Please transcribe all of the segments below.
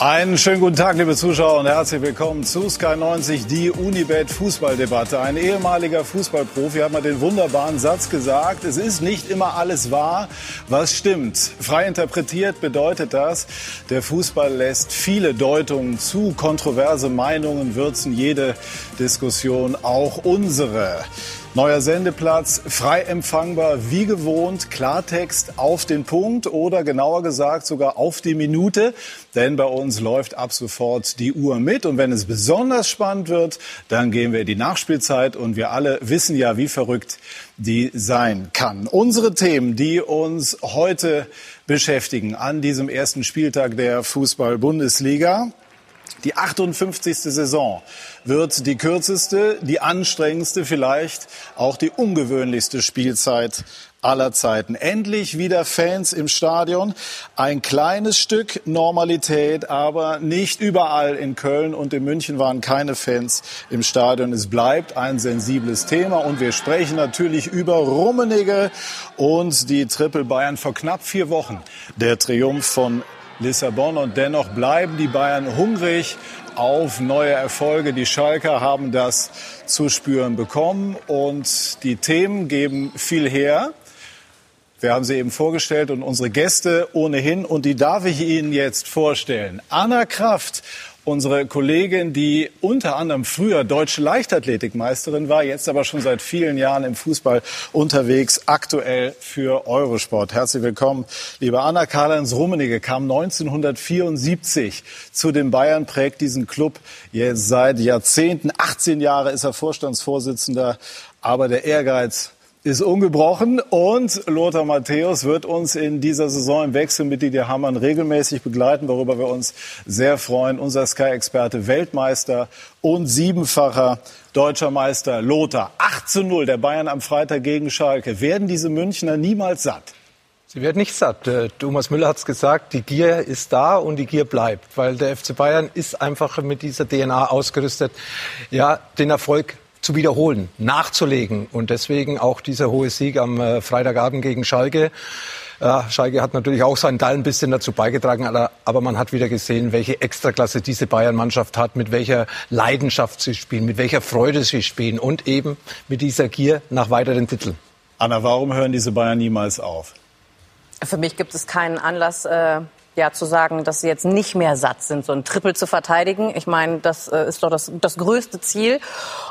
Einen schönen guten Tag, liebe Zuschauer, und herzlich willkommen zu Sky 90, die Unibet Fußballdebatte. Ein ehemaliger Fußballprofi hat mal den wunderbaren Satz gesagt, es ist nicht immer alles wahr, was stimmt. Frei interpretiert bedeutet das, der Fußball lässt viele Deutungen zu, kontroverse Meinungen würzen jede Diskussion, auch unsere. Neuer Sendeplatz, frei empfangbar, wie gewohnt, Klartext auf den Punkt oder genauer gesagt sogar auf die Minute. Denn bei uns läuft ab sofort die Uhr mit. Und wenn es besonders spannend wird, dann gehen wir in die Nachspielzeit. Und wir alle wissen ja, wie verrückt die sein kann. Unsere Themen, die uns heute beschäftigen an diesem ersten Spieltag der Fußball-Bundesliga. Die 58. Saison wird die kürzeste, die anstrengendste, vielleicht auch die ungewöhnlichste Spielzeit aller Zeiten. Endlich wieder Fans im Stadion. Ein kleines Stück Normalität, aber nicht überall in Köln und in München waren keine Fans im Stadion. Es bleibt ein sensibles Thema und wir sprechen natürlich über Rummenigge und die Triple Bayern vor knapp vier Wochen. Der Triumph von Lissabon. Und dennoch bleiben die Bayern hungrig auf neue Erfolge. Die Schalker haben das zu spüren bekommen und die Themen geben viel her. Wir haben sie eben vorgestellt und unsere Gäste ohnehin und die darf ich Ihnen jetzt vorstellen. Anna Kraft unsere Kollegin, die unter anderem früher deutsche Leichtathletikmeisterin war, jetzt aber schon seit vielen Jahren im Fußball unterwegs, aktuell für Eurosport. Herzlich willkommen, liebe Anna. Karl-Heinz Rummenigge kam 1974 zu den Bayern, prägt diesen Club jetzt seit Jahrzehnten. 18 Jahre ist er Vorstandsvorsitzender, aber der Ehrgeiz ist ungebrochen und Lothar Matthäus wird uns in dieser Saison im Wechsel mit Didier Hamann regelmäßig begleiten, worüber wir uns sehr freuen. Unser Sky-Experte, Weltmeister und siebenfacher deutscher Meister Lothar. 8 zu 0 der Bayern am Freitag gegen Schalke. Werden diese Münchner niemals satt? Sie werden nicht satt. Äh, Thomas Müller hat es gesagt, die Gier ist da und die Gier bleibt, weil der FC Bayern ist einfach mit dieser DNA ausgerüstet, ja, den Erfolg zu wiederholen, nachzulegen. Und deswegen auch dieser hohe Sieg am äh, Freitagabend gegen Schalke. Ja, Schalke hat natürlich auch seinen Teil ein bisschen dazu beigetragen, aber man hat wieder gesehen, welche Extraklasse diese Bayern-Mannschaft hat, mit welcher Leidenschaft sie spielen, mit welcher Freude sie spielen und eben mit dieser Gier nach weiteren Titeln. Anna, warum hören diese Bayern niemals auf? Für mich gibt es keinen Anlass, äh, ja, zu sagen, dass sie jetzt nicht mehr satt sind, so ein Triple zu verteidigen. Ich meine, das äh, ist doch das, das größte Ziel.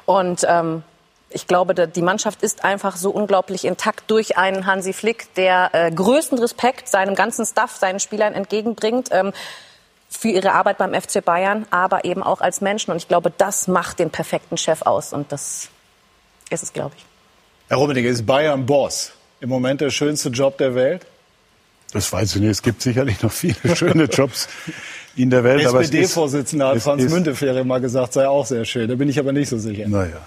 Und ähm, ich glaube, die Mannschaft ist einfach so unglaublich intakt durch einen Hansi Flick, der äh, größten Respekt seinem ganzen Staff, seinen Spielern entgegenbringt. Ähm, für ihre Arbeit beim FC Bayern, aber eben auch als Menschen. Und ich glaube, das macht den perfekten Chef aus. Und das ist es, glaube ich. Herr Rummenigge, ist Bayern Boss im Moment der schönste Job der Welt? Das weiß ich nicht. Es gibt sicherlich noch viele schöne Jobs in der Welt. SPD-Vorsitzender hat Franz Müntefering mal gesagt, sei auch sehr schön. Da bin ich aber nicht so sicher. Naja,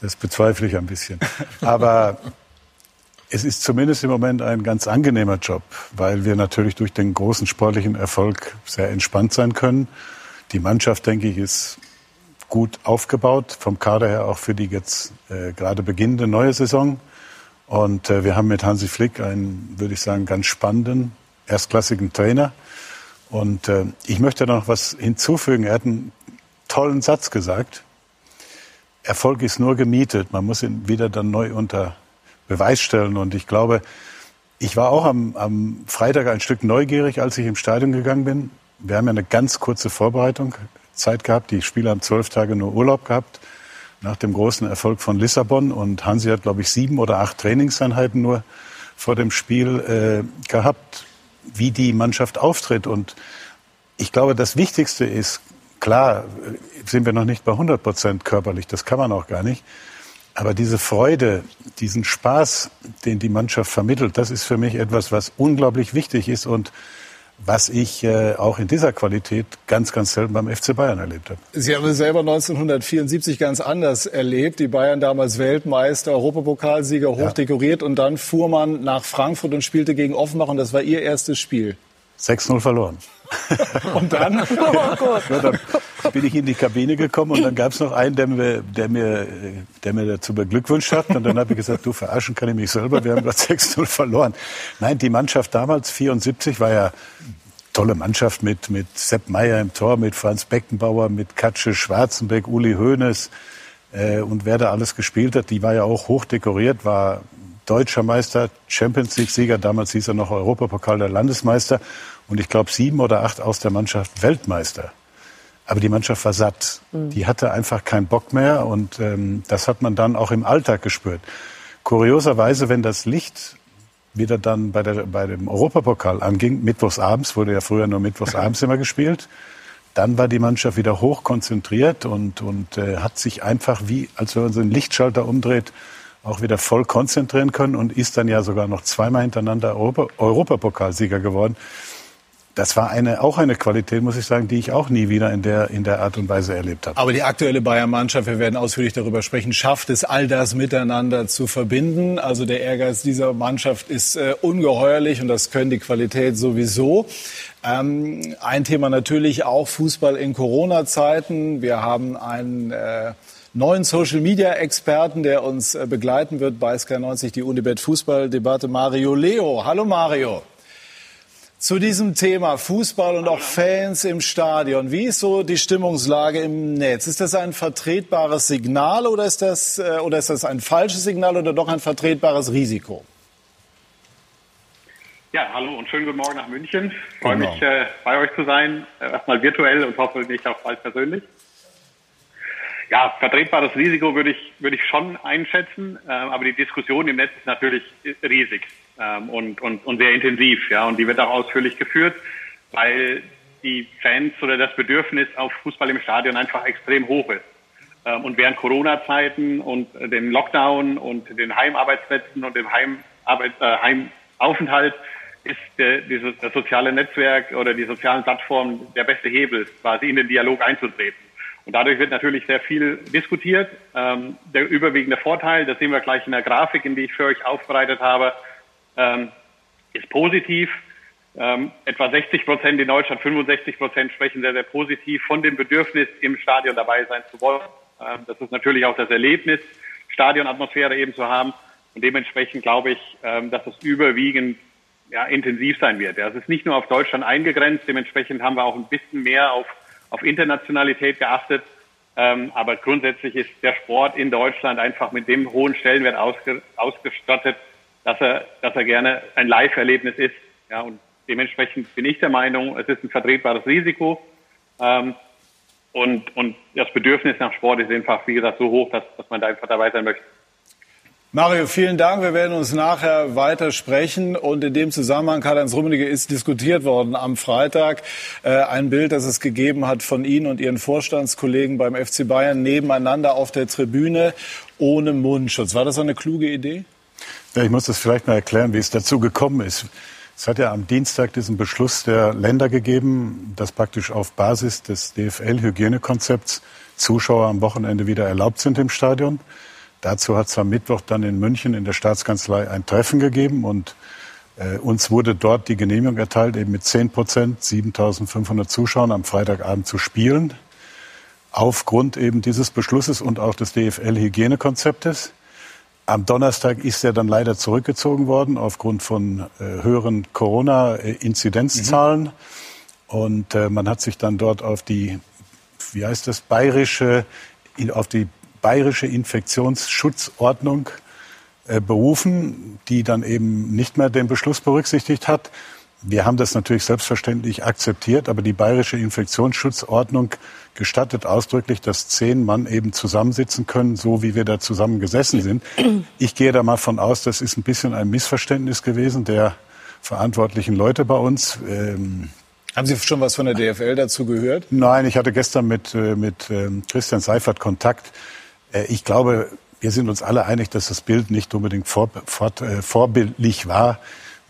das bezweifle ich ein bisschen. Aber es ist zumindest im Moment ein ganz angenehmer Job, weil wir natürlich durch den großen sportlichen Erfolg sehr entspannt sein können. Die Mannschaft, denke ich, ist gut aufgebaut, vom Kader her auch für die jetzt äh, gerade beginnende neue Saison. Und äh, wir haben mit Hansi Flick einen, würde ich sagen, ganz spannenden, erstklassigen Trainer. Und äh, ich möchte noch was hinzufügen. Er hat einen tollen Satz gesagt. Erfolg ist nur gemietet. Man muss ihn wieder dann neu unter Beweis stellen. Und ich glaube, ich war auch am, am Freitag ein Stück neugierig, als ich im Stadion gegangen bin. Wir haben ja eine ganz kurze Vorbereitung Zeit gehabt. Die Spieler haben zwölf Tage nur Urlaub gehabt nach dem großen Erfolg von Lissabon. Und Hansi hat, glaube ich, sieben oder acht Trainingseinheiten nur vor dem Spiel äh, gehabt, wie die Mannschaft auftritt. Und ich glaube, das Wichtigste ist, klar, sind wir noch nicht bei 100 Prozent körperlich, das kann man auch gar nicht. Aber diese Freude, diesen Spaß, den die Mannschaft vermittelt, das ist für mich etwas, was unglaublich wichtig ist und was ich äh, auch in dieser Qualität ganz, ganz selten beim FC Bayern erlebt habe. Sie haben es selber 1974 ganz anders erlebt. Die Bayern damals Weltmeister, Europapokalsieger, hochdekoriert ja. und dann fuhr man nach Frankfurt und spielte gegen Offenbach und das war Ihr erstes Spiel. 6-0 verloren. und dann? Oh ja, dann bin ich in die Kabine gekommen und dann gab es noch einen, der mir, der, mir, der mir dazu beglückwünscht hat. Und dann habe ich gesagt, du verarschen kann ich mich selber, wir haben gerade 6-0 verloren. Nein, die Mannschaft damals, 74, war ja tolle Mannschaft mit, mit Sepp Meyer im Tor, mit Franz Beckenbauer, mit Katsche Schwarzenbeck, Uli Hoeneß äh, und wer da alles gespielt hat. Die war ja auch hoch dekoriert, war deutscher Meister, Champions League-Sieger, damals hieß er noch Europapokal der Landesmeister und ich glaube sieben oder acht aus der Mannschaft Weltmeister. Aber die Mannschaft war satt. Mhm. Die hatte einfach keinen Bock mehr und ähm, das hat man dann auch im Alltag gespürt. Kurioserweise, wenn das Licht wieder dann bei, der, bei dem Europapokal anging, mittwochsabends, wurde ja früher nur mittwochsabends immer gespielt, dann war die Mannschaft wieder hoch konzentriert und, und äh, hat sich einfach wie, als wenn man so einen Lichtschalter umdreht, auch wieder voll konzentrieren können und ist dann ja sogar noch zweimal hintereinander Europa, Europapokalsieger geworden. Das war eine, auch eine Qualität, muss ich sagen, die ich auch nie wieder in der, in der Art und Weise erlebt habe. Aber die aktuelle Bayern-Mannschaft, wir werden ausführlich darüber sprechen, schafft es, all das miteinander zu verbinden. Also der Ehrgeiz dieser Mannschaft ist äh, ungeheuerlich und das können die Qualität sowieso. Ähm, ein Thema natürlich auch Fußball in Corona-Zeiten. Wir haben einen äh, neuen Social Media Experten, der uns äh, begleiten wird bei Sky90, die Unibet Fußball Debatte, Mario Leo. Hallo Mario. Zu diesem Thema Fußball und auch Fans im Stadion. Wie ist so die Stimmungslage im Netz? Ist das ein vertretbares Signal oder ist das, äh, oder ist das ein falsches Signal oder doch ein vertretbares Risiko? Ja, hallo und schönen guten Morgen nach München. Ich freue mich, äh, bei euch zu sein. Äh, erstmal virtuell und hoffentlich auch bald persönlich. Ja, vertretbares Risiko würde ich, würde ich schon einschätzen, äh, aber die Diskussion im Netz ist natürlich riesig ähm, und, und, und sehr intensiv, ja, und die wird auch ausführlich geführt, weil die Fans oder das Bedürfnis auf Fußball im Stadion einfach extrem hoch ist. Ähm, und während Corona-Zeiten und dem Lockdown und den Heimarbeitsplätzen und dem Heimarbeit, äh, Heimaufenthalt ist der, dieses, das soziale Netzwerk oder die sozialen Plattformen der beste Hebel, quasi in den Dialog einzutreten. Und dadurch wird natürlich sehr viel diskutiert. Ähm, der überwiegende Vorteil, das sehen wir gleich in der Grafik, in die ich für euch aufbereitet habe, ähm, ist positiv. Ähm, etwa 60 Prozent in Deutschland, 65 Prozent sprechen sehr, sehr positiv von dem Bedürfnis, im Stadion dabei sein zu wollen. Ähm, das ist natürlich auch das Erlebnis, Stadionatmosphäre eben zu haben. Und dementsprechend glaube ich, ähm, dass es überwiegend ja, intensiv sein wird. Ja, es ist nicht nur auf Deutschland eingegrenzt, dementsprechend haben wir auch ein bisschen mehr auf auf Internationalität geachtet. Ähm, aber grundsätzlich ist der Sport in Deutschland einfach mit dem hohen Stellenwert ausge, ausgestattet, dass er, dass er gerne ein Live-Erlebnis ist. Ja, und dementsprechend bin ich der Meinung, es ist ein vertretbares Risiko. Ähm, und, und das Bedürfnis nach Sport ist einfach, wie gesagt, so hoch, dass, dass man da einfach dabei sein möchte. Mario, vielen Dank. Wir werden uns nachher weiter sprechen. Und in dem Zusammenhang, Karl-Heinz Rummenigge, ist diskutiert worden am Freitag äh, ein Bild, das es gegeben hat von Ihnen und Ihren Vorstandskollegen beim FC Bayern nebeneinander auf der Tribüne ohne Mundschutz. War das eine kluge Idee? Ich muss das vielleicht mal erklären, wie es dazu gekommen ist. Es hat ja am Dienstag diesen Beschluss der Länder gegeben, dass praktisch auf Basis des DFL-Hygienekonzepts Zuschauer am Wochenende wieder erlaubt sind im Stadion. Dazu hat es am Mittwoch dann in München in der Staatskanzlei ein Treffen gegeben und äh, uns wurde dort die Genehmigung erteilt, eben mit 10 Prozent, 7.500 Zuschauern am Freitagabend zu spielen. Aufgrund eben dieses Beschlusses und auch des DFL-Hygienekonzeptes. Am Donnerstag ist er dann leider zurückgezogen worden aufgrund von äh, höheren Corona-Inzidenzzahlen. Mhm. Und äh, man hat sich dann dort auf die, wie heißt das, bayerische, auf die bayerische Infektionsschutzordnung äh, berufen, die dann eben nicht mehr den Beschluss berücksichtigt hat. Wir haben das natürlich selbstverständlich akzeptiert, aber die bayerische Infektionsschutzordnung gestattet ausdrücklich, dass zehn Mann eben zusammensitzen können, so wie wir da zusammen gesessen sind. Ich gehe da mal von aus, das ist ein bisschen ein Missverständnis gewesen der verantwortlichen Leute bei uns. Ähm, haben Sie schon was von der DFL dazu gehört? Nein, ich hatte gestern mit, äh, mit ähm, Christian Seifert Kontakt. Äh, ich glaube, wir sind uns alle einig, dass das Bild nicht unbedingt vor, vor, äh, vorbildlich war.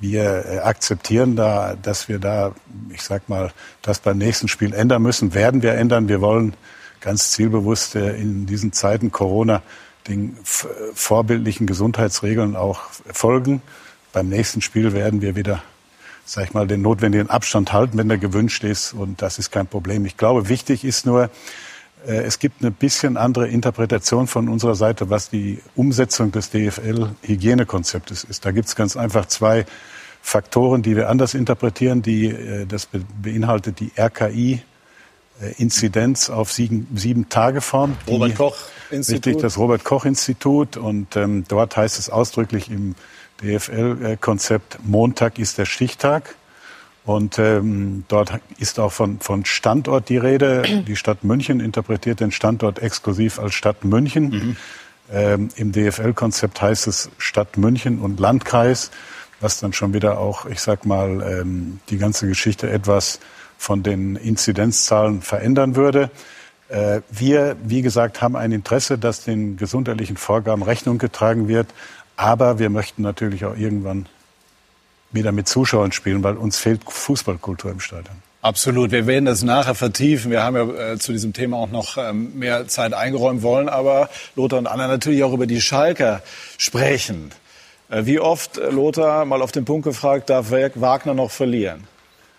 Wir äh, akzeptieren da, dass wir da, ich sag mal, das beim nächsten Spiel ändern müssen. Werden wir ändern. Wir wollen ganz zielbewusst in diesen Zeiten Corona den vorbildlichen Gesundheitsregeln auch folgen. Beim nächsten Spiel werden wir wieder, sag ich mal, den notwendigen Abstand halten, wenn der gewünscht ist. Und das ist kein Problem. Ich glaube, wichtig ist nur, äh, es gibt eine bisschen andere Interpretation von unserer Seite, was die Umsetzung des DFL-Hygienekonzeptes ist. Da gibt es ganz einfach zwei Faktoren, die wir anders interpretieren. Die, äh, das beinhaltet die RKI. Inzidenz auf sieben, sieben Tage Form. Robert Koch Institut. Richtig, das Robert Koch Institut. Und ähm, dort heißt es ausdrücklich im DFL-Konzept, Montag ist der Stichtag. Und ähm, dort ist auch von, von Standort die Rede. Die Stadt München interpretiert den Standort exklusiv als Stadt München. Mhm. Ähm, Im DFL-Konzept heißt es Stadt München und Landkreis was dann schon wieder auch, ich sag mal, ähm, die ganze Geschichte etwas von den Inzidenzzahlen verändern würde. Äh, wir, wie gesagt, haben ein Interesse, dass den gesundheitlichen Vorgaben Rechnung getragen wird. Aber wir möchten natürlich auch irgendwann wieder mit Zuschauern spielen, weil uns fehlt Fußballkultur im Stadion. Absolut. Wir werden das nachher vertiefen. Wir haben ja äh, zu diesem Thema auch noch ähm, mehr Zeit eingeräumt wollen. Aber Lothar und Anna natürlich auch über die Schalker sprechen. Äh, wie oft, äh, Lothar, mal auf den Punkt gefragt, darf Wagner noch verlieren?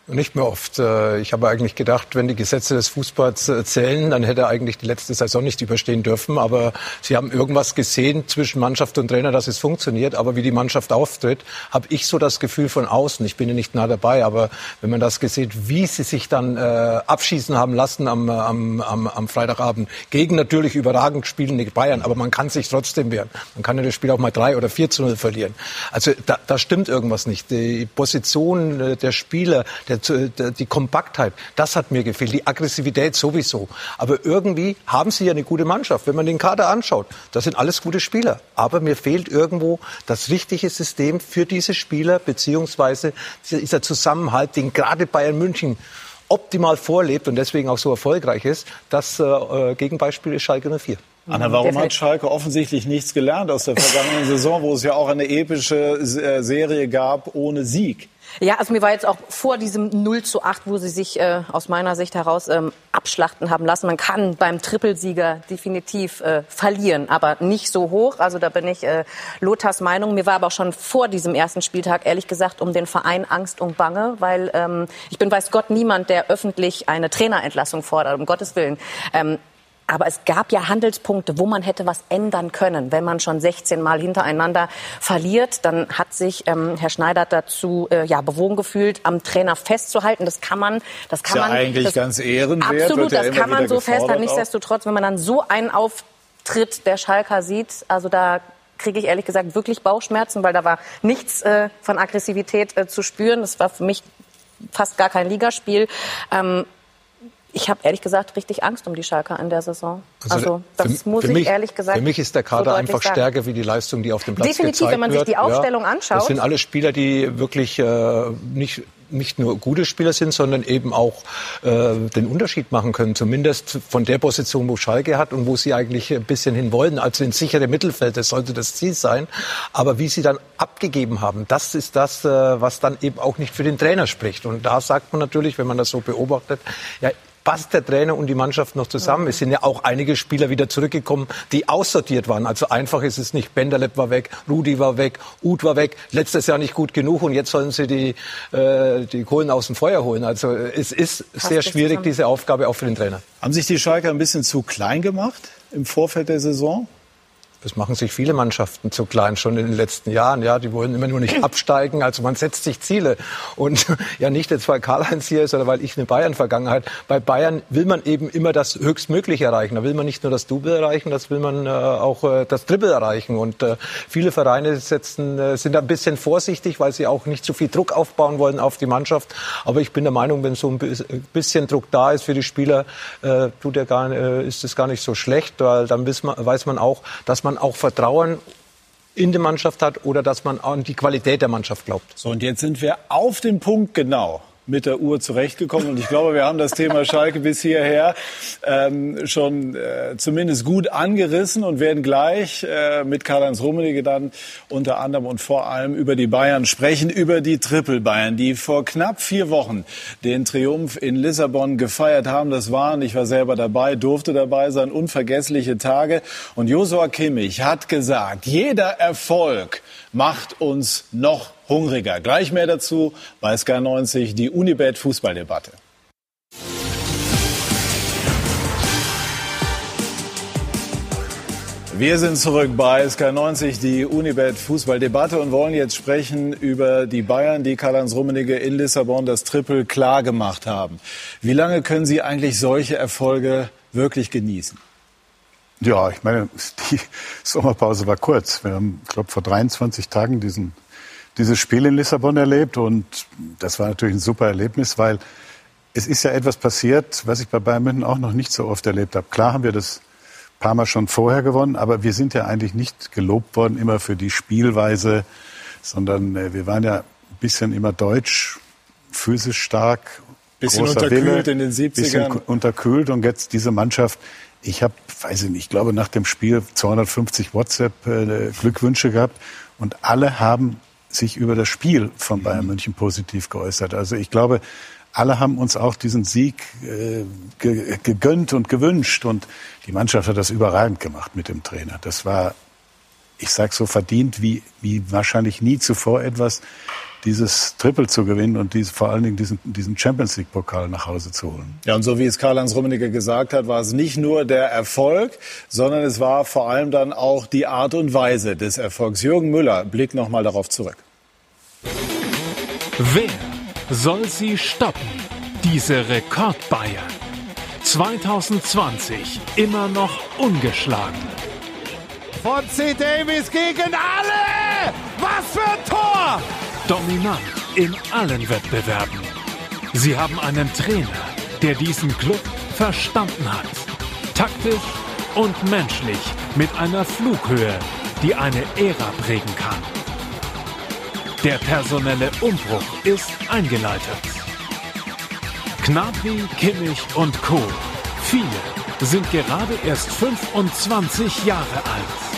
Nicht mehr oft. Äh, ich habe eigentlich gedacht, wenn die Gesetze des Fußballs äh, zählen, dann hätte er eigentlich die letzte Saison nicht überstehen dürfen. Aber sie haben irgendwas gesehen zwischen Mannschaft und Trainer, dass es funktioniert. Aber wie die Mannschaft auftritt, habe ich so das Gefühl von außen. Ich bin ja nicht nah dabei, aber wenn man das gesehen, wie sie sich dann äh, abschießen haben lassen am, am, am, am Freitagabend gegen natürlich überragend spielende Bayern, aber man kann sich trotzdem wehren. Man kann ja das Spiel auch mal drei oder vier zu null verlieren. Also da, da stimmt irgendwas nicht. Die Position der Spieler, der die Kompaktheit, das hat mir gefehlt, die Aggressivität sowieso. Aber irgendwie haben sie ja eine gute Mannschaft. Wenn man den Kader anschaut, das sind alles gute Spieler. Aber mir fehlt irgendwo das richtige System für diese Spieler, beziehungsweise dieser Zusammenhalt, den gerade Bayern München optimal vorlebt und deswegen auch so erfolgreich ist. Das äh, Gegenbeispiel ist Schalke 04. Anna, warum hat Schalke offensichtlich nichts gelernt aus der vergangenen Saison, wo es ja auch eine epische äh, Serie gab ohne Sieg? Ja, also mir war jetzt auch vor diesem 0 zu 8, wo sie sich äh, aus meiner Sicht heraus ähm, abschlachten haben lassen. Man kann beim Trippelsieger definitiv äh, verlieren, aber nicht so hoch. Also da bin ich äh, Lothars Meinung. Mir war aber auch schon vor diesem ersten Spieltag ehrlich gesagt um den Verein Angst und Bange, weil ähm, ich bin weiß Gott niemand, der öffentlich eine Trainerentlassung fordert, um Gottes Willen. Ähm, aber es gab ja Handelspunkte, wo man hätte was ändern können. Wenn man schon 16 Mal hintereinander verliert, dann hat sich ähm, Herr Schneider dazu äh, ja, bewogen gefühlt, am Trainer festzuhalten. Das kann man, das kann ist man. Ja eigentlich das, ganz ehrenwert. Absolut, das kann man so festhalten. Nichtsdestotrotz, wenn man dann so einen Auftritt der Schalker sieht, also da kriege ich ehrlich gesagt wirklich Bauchschmerzen, weil da war nichts äh, von Aggressivität äh, zu spüren. Das war für mich fast gar kein Ligaspiel. Ähm, ich habe ehrlich gesagt richtig Angst um die Schalker in der Saison. Also, also das für, muss für ich ehrlich gesagt. Für mich ist der Kader so einfach sagen. stärker wie die Leistung, die auf dem Platz Definitiv, gezeigt wenn man sich die Aufstellung ja, anschaut. Das sind alle Spieler, die wirklich äh, nicht nicht nur gute Spieler sind, sondern eben auch äh, den Unterschied machen können. Zumindest von der Position, wo Schalke hat und wo sie eigentlich ein bisschen hin wollen. Also ins sichere Mittelfeld, das sollte das Ziel sein. Aber wie sie dann abgegeben haben, das ist das, äh, was dann eben auch nicht für den Trainer spricht. Und da sagt man natürlich, wenn man das so beobachtet, ja, passt der Trainer und die Mannschaft noch zusammen? Es sind ja auch einige Spieler wieder zurückgekommen, die aussortiert waren. Also einfach ist es nicht. Benderlep war weg, Rudi war weg, Uth war weg. Letztes Jahr nicht gut genug und jetzt sollen sie die, äh, die Kohlen aus dem Feuer holen. Also es ist passt sehr schwierig, diese Aufgabe auch für den Trainer. Haben sich die Schalker ein bisschen zu klein gemacht im Vorfeld der Saison? Das machen sich viele Mannschaften zu klein, schon in den letzten Jahren. Ja, die wollen immer nur nicht absteigen. Also man setzt sich Ziele. Und ja, nicht jetzt, weil Karl-Heinz hier ist oder weil ich eine Bayern-Vergangenheit. Bei Bayern will man eben immer das Höchstmögliche erreichen. Da will man nicht nur das Double erreichen, das will man äh, auch äh, das Triple erreichen. Und äh, viele Vereine setzen, äh, sind ein bisschen vorsichtig, weil sie auch nicht zu viel Druck aufbauen wollen auf die Mannschaft. Aber ich bin der Meinung, wenn so ein bisschen Druck da ist für die Spieler, äh, tut er gar, äh, ist es gar nicht so schlecht, weil dann weiß man, weiß man auch, dass man man auch Vertrauen in die Mannschaft hat oder dass man an die Qualität der Mannschaft glaubt. So, und jetzt sind wir auf den Punkt genau mit der Uhr zurechtgekommen. Und ich glaube, wir haben das Thema Schalke bis hierher ähm, schon äh, zumindest gut angerissen und werden gleich äh, mit Karl-Heinz Rummenigge dann unter anderem und vor allem über die Bayern sprechen, über die Triple Bayern, die vor knapp vier Wochen den Triumph in Lissabon gefeiert haben. Das waren, ich war selber dabei, durfte dabei sein, unvergessliche Tage. Und Josua Kimmich hat gesagt, jeder Erfolg macht uns noch hungriger. Gleich mehr dazu bei Sky 90 die Unibet Fußballdebatte. Wir sind zurück bei SK90, die Unibet Fußballdebatte und wollen jetzt sprechen über die Bayern, die Karl-Heinz Rummenigge in Lissabon das Triple klar gemacht haben. Wie lange können Sie eigentlich solche Erfolge wirklich genießen? Ja, ich meine, die Sommerpause war kurz. Wir haben, ich glaube, vor 23 Tagen diesen, dieses Spiel in Lissabon erlebt und das war natürlich ein super Erlebnis, weil es ist ja etwas passiert, was ich bei Bayern München auch noch nicht so oft erlebt habe. Klar haben wir das paar Mal schon vorher gewonnen, aber wir sind ja eigentlich nicht gelobt worden immer für die Spielweise, sondern äh, wir waren ja ein bisschen immer deutsch, physisch stark, bisschen unterkühlt Wille, in den 70ern. Bisschen unterkühlt und jetzt diese Mannschaft, ich habe, weiß ich nicht, ich glaube nach dem Spiel 250 WhatsApp-Glückwünsche äh, gehabt und alle haben sich über das Spiel von Bayern München positiv geäußert. Also ich glaube, alle haben uns auch diesen Sieg äh, gegönnt und gewünscht. Und die Mannschaft hat das überragend gemacht mit dem Trainer. Das war, ich sage so, verdient wie, wie wahrscheinlich nie zuvor etwas, dieses Triple zu gewinnen und dies, vor allen Dingen diesen, diesen Champions League-Pokal nach Hause zu holen. Ja, und so wie es Karl-Heinz Rummenigge gesagt hat, war es nicht nur der Erfolg, sondern es war vor allem dann auch die Art und Weise des Erfolgs. Jürgen Müller blickt noch mal darauf zurück. Wer soll sie stoppen, diese Rekord-Bayern. 2020 immer noch ungeschlagen. Von C. Davis gegen alle! Was für ein Tor! Dominant in allen Wettbewerben. Sie haben einen Trainer, der diesen Club verstanden hat. Taktisch und menschlich mit einer Flughöhe, die eine Ära prägen kann. Der personelle Umbruch ist eingeleitet. Gnabry, Kimmich und Co. Viele sind gerade erst 25 Jahre alt.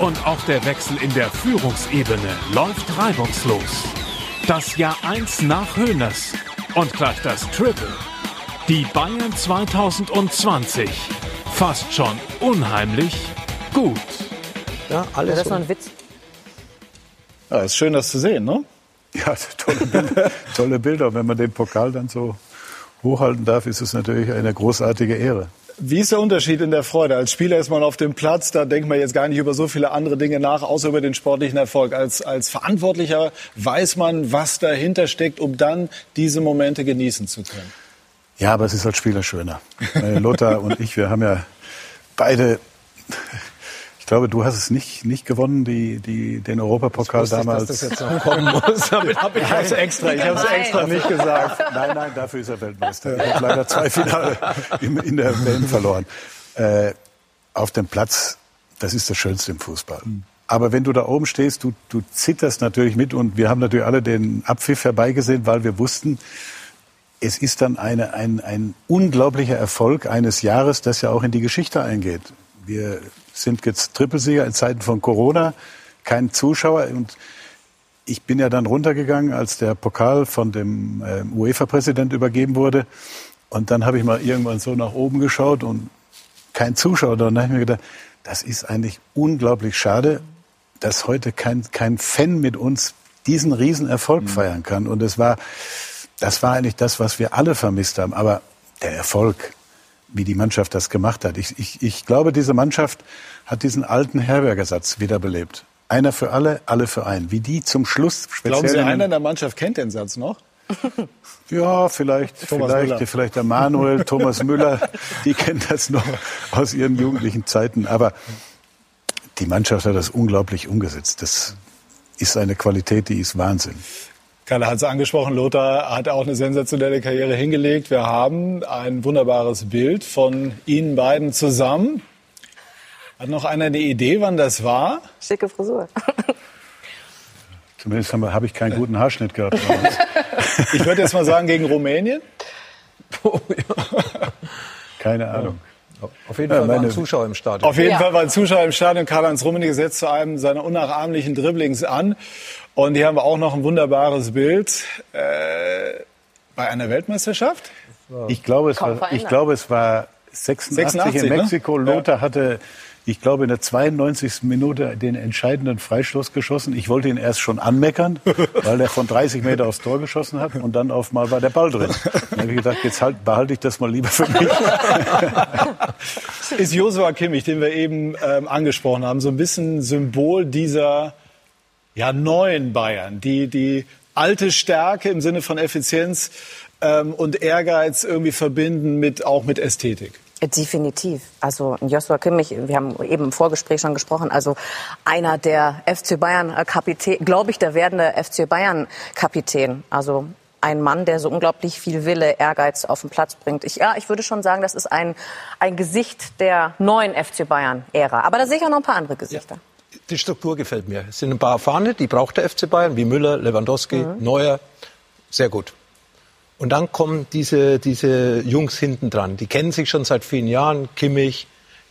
Und auch der Wechsel in der Führungsebene läuft reibungslos. Das Jahr 1 nach Höhners und gleich das Triple. Die Bayern 2020. Fast schon unheimlich gut. Ja, alles. Das ist noch ein Witz. Ja, ist schön, das zu sehen, ne? Ja, tolle Bilder, tolle Bilder. Wenn man den Pokal dann so hochhalten darf, ist es natürlich eine großartige Ehre. Wie ist der Unterschied in der Freude? Als Spieler ist man auf dem Platz, da denkt man jetzt gar nicht über so viele andere Dinge nach, außer über den sportlichen Erfolg. Als, als Verantwortlicher weiß man, was dahinter steckt, um dann diese Momente genießen zu können. Ja, aber es ist als Spieler schöner. Äh, Lothar und ich, wir haben ja beide glaube, du hast es nicht, nicht gewonnen, die, die, den Europapokal damals. Ich, dass das jetzt noch kommen muss. Damit habe ich es extra, ich habe es extra nicht gesagt. Nein, nein, dafür ist er Weltmeister. Ich habe leider zwei Finale in der WM verloren. Äh, auf dem Platz, das ist das Schönste im Fußball. Aber wenn du da oben stehst, du, du zitterst natürlich mit und wir haben natürlich alle den Abpfiff herbeigesehen, weil wir wussten, es ist dann eine, ein, ein unglaublicher Erfolg eines Jahres, das ja auch in die Geschichte eingeht. Wir sind jetzt Trippelsieger in Zeiten von Corona, kein Zuschauer. Und ich bin ja dann runtergegangen, als der Pokal von dem äh, UEFA-Präsident übergeben wurde. Und dann habe ich mal irgendwann so nach oben geschaut und kein Zuschauer. Und dann habe ich mir gedacht, das ist eigentlich unglaublich schade, dass heute kein, kein Fan mit uns diesen Riesenerfolg mhm. feiern kann. Und es war, das war eigentlich das, was wir alle vermisst haben. Aber der Erfolg, wie die Mannschaft das gemacht hat. Ich, ich, ich glaube, diese Mannschaft hat diesen alten Herbergersatz wiederbelebt. Einer für alle, alle für einen. Wie die zum Schluss speziell. Glauben Sie, einer in der Mannschaft kennt den Satz noch? Ja, vielleicht, Thomas vielleicht, Müller. vielleicht der Manuel, Thomas Müller, die kennen das noch aus ihren jugendlichen Zeiten. Aber die Mannschaft hat das unglaublich umgesetzt. Das ist eine Qualität, die ist Wahnsinn. Kalle hat es angesprochen, Lothar hat auch eine sensationelle Karriere hingelegt. Wir haben ein wunderbares Bild von Ihnen beiden zusammen. Hat noch einer eine Idee, wann das war? Schicke Frisur. Zumindest habe hab ich keinen guten Haarschnitt gehabt. ich würde jetzt mal sagen, gegen Rumänien? Keine Ahnung. Auf jeden Fall ja, waren Zuschauer im Stadion. Auf jeden ja. Fall waren Zuschauer im Stadion. Karl-Heinz Rummenigge setzt zu einem seiner unnachahmlichen Dribblings an. Und hier haben wir auch noch ein wunderbares Bild äh, bei einer Weltmeisterschaft. Ich glaube, es war, ich glaube, es war 86, 86 in ne? Mexiko. Ne? Lothar hatte ich glaube, in der 92. Minute den entscheidenden Freistoß geschossen. Ich wollte ihn erst schon anmeckern, weil er von 30 Meter aufs Tor geschossen hat und dann auf mal war der Ball drin. Dann habe ich gedacht, jetzt halt, behalte ich das mal lieber für mich. Ist Josua Kimmich, den wir eben ähm, angesprochen haben, so ein bisschen Symbol dieser ja, neuen Bayern, die, die alte Stärke im Sinne von Effizienz ähm, und Ehrgeiz irgendwie verbinden mit, auch mit Ästhetik? Definitiv. Also Joshua Kimmich, wir haben eben im Vorgespräch schon gesprochen, also einer der FC Bayern Kapitän, glaube ich, der werdende FC Bayern Kapitän. Also ein Mann, der so unglaublich viel Wille, Ehrgeiz auf den Platz bringt. Ich, ja, ich würde schon sagen, das ist ein, ein Gesicht der neuen FC Bayern-Ära. Aber da sehe ich auch noch ein paar andere Gesichter. Ja. Die Struktur gefällt mir. Es sind ein paar Erfahrene, die braucht der FC Bayern, wie Müller, Lewandowski, mhm. Neuer. Sehr gut. Und dann kommen diese, diese Jungs hinten dran. Die kennen sich schon seit vielen Jahren. Kimmich,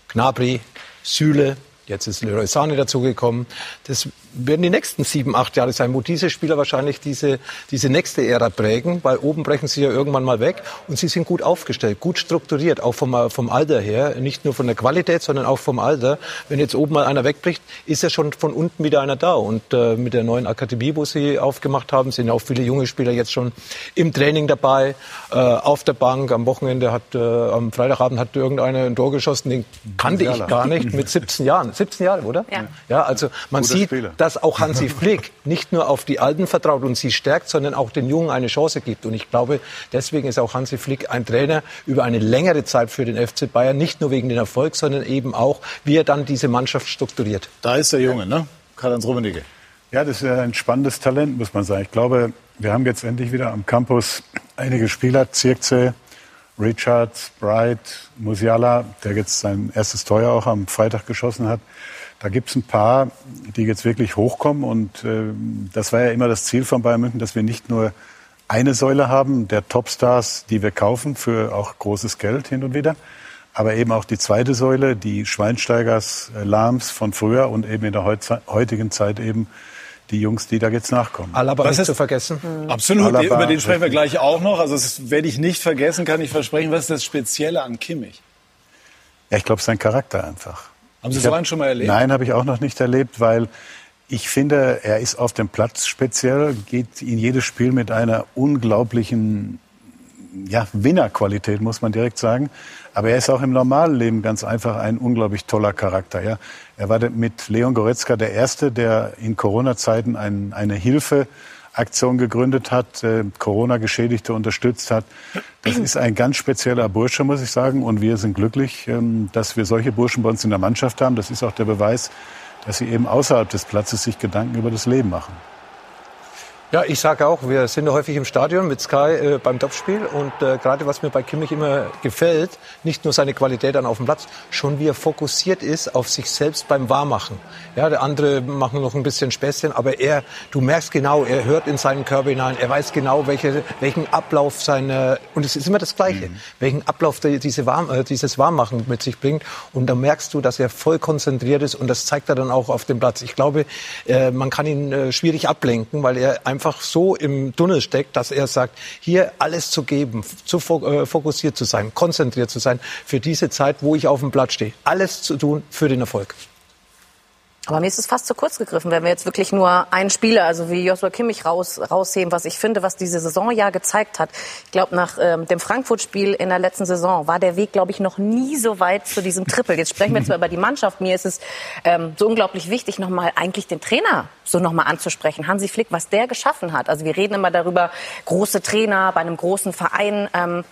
Gnabry, Süle, Jetzt ist Leroy Sane dazugekommen. Das werden die nächsten sieben, acht Jahre sein, wo diese Spieler wahrscheinlich diese, diese nächste Ära prägen, weil oben brechen sie ja irgendwann mal weg und sie sind gut aufgestellt, gut strukturiert, auch vom, vom Alter her, nicht nur von der Qualität, sondern auch vom Alter. Wenn jetzt oben mal einer wegbricht, ist ja schon von unten wieder einer da und äh, mit der neuen Akademie, wo sie aufgemacht haben, sind ja auch viele junge Spieler jetzt schon im Training dabei, äh, auf der Bank. Am Wochenende hat, äh, am Freitagabend hat irgendeiner ein Tor geschossen, den kannte ich gar nicht, mit 17 Jahren. 17 Jahre, oder? Ja. ja also man Guter sieht, Spieler. dass auch Hansi Flick nicht nur auf die Alten vertraut und sie stärkt, sondern auch den Jungen eine Chance gibt. Und ich glaube, deswegen ist auch Hansi Flick ein Trainer über eine längere Zeit für den FC Bayern, nicht nur wegen den Erfolg, sondern eben auch, wie er dann diese Mannschaft strukturiert. Da ist der Junge, ne? Karl-Heinz Rummenigge. Ja, das ist ein spannendes Talent, muss man sagen. Ich glaube, wir haben jetzt endlich wieder am Campus einige Spieler, Zirkzee, Richards, Bright, Musiala, der jetzt sein erstes Tor auch am Freitag geschossen hat. Da gibt es ein paar, die jetzt wirklich hochkommen. Und äh, das war ja immer das Ziel von Bayern München, dass wir nicht nur eine Säule haben der Topstars, die wir kaufen für auch großes Geld hin und wieder, aber eben auch die zweite Säule, die Schweinsteigers, äh, Lahms von früher und eben in der heutigen Zeit eben die Jungs, die da jetzt nachkommen. Alaba was nicht zu vergessen. Mhm. Absolut, Alaba, über den sprechen wir gleich auch noch. Also das werde ich nicht vergessen, kann ich versprechen. Was ist das Spezielle an Kimmich? Ja, ich glaube, sein Charakter einfach. Haben Sie so einen schon mal erlebt? Nein, habe ich auch noch nicht erlebt, weil ich finde, er ist auf dem Platz speziell, geht in jedes Spiel mit einer unglaublichen ja, Winnerqualität, muss man direkt sagen. Aber er ist auch im normalen Leben ganz einfach ein unglaublich toller Charakter. Ja. Er war mit Leon Goretzka der Erste, der in Corona-Zeiten ein, eine Hilfe Aktion gegründet hat, äh, Corona-Geschädigte unterstützt hat. Das ist ein ganz spezieller Bursche, muss ich sagen. Und wir sind glücklich, ähm, dass wir solche Burschen bei uns in der Mannschaft haben. Das ist auch der Beweis, dass sie eben außerhalb des Platzes sich Gedanken über das Leben machen. Ja, ich sage auch, wir sind häufig im Stadion mit Sky äh, beim Topspiel und äh, gerade was mir bei Kimmich immer gefällt, nicht nur seine Qualität dann auf dem Platz, schon wie er fokussiert ist auf sich selbst beim Wahrmachen. Ja, der andere machen noch ein bisschen Späßchen, aber er, du merkst genau, er hört in seinen Körper hinein, er weiß genau, welche, welchen Ablauf seine und es ist immer das Gleiche, mhm. welchen Ablauf der, diese Warm, äh, dieses Warmmachen mit sich bringt und da merkst du, dass er voll konzentriert ist und das zeigt er dann auch auf dem Platz. Ich glaube, äh, man kann ihn äh, schwierig ablenken, weil er einfach einfach so im Tunnel steckt, dass er sagt, hier alles zu geben, zu äh, fokussiert zu sein, konzentriert zu sein für diese Zeit, wo ich auf dem Blatt stehe. Alles zu tun für den Erfolg. Aber mir ist es fast zu kurz gegriffen, wenn wir jetzt wirklich nur einen Spieler, also wie Joshua Kimmich raus, rausheben, was ich finde, was diese Saison ja gezeigt hat. Ich glaube, nach ähm, dem Frankfurt-Spiel in der letzten Saison war der Weg, glaube ich, noch nie so weit zu diesem Triple. Jetzt sprechen wir zwar über die Mannschaft. Mir ist es ähm, so unglaublich wichtig, nochmal eigentlich den Trainer so nochmal anzusprechen. Hansi Flick, was der geschaffen hat. Also wir reden immer darüber, große Trainer bei einem großen Verein. Ähm,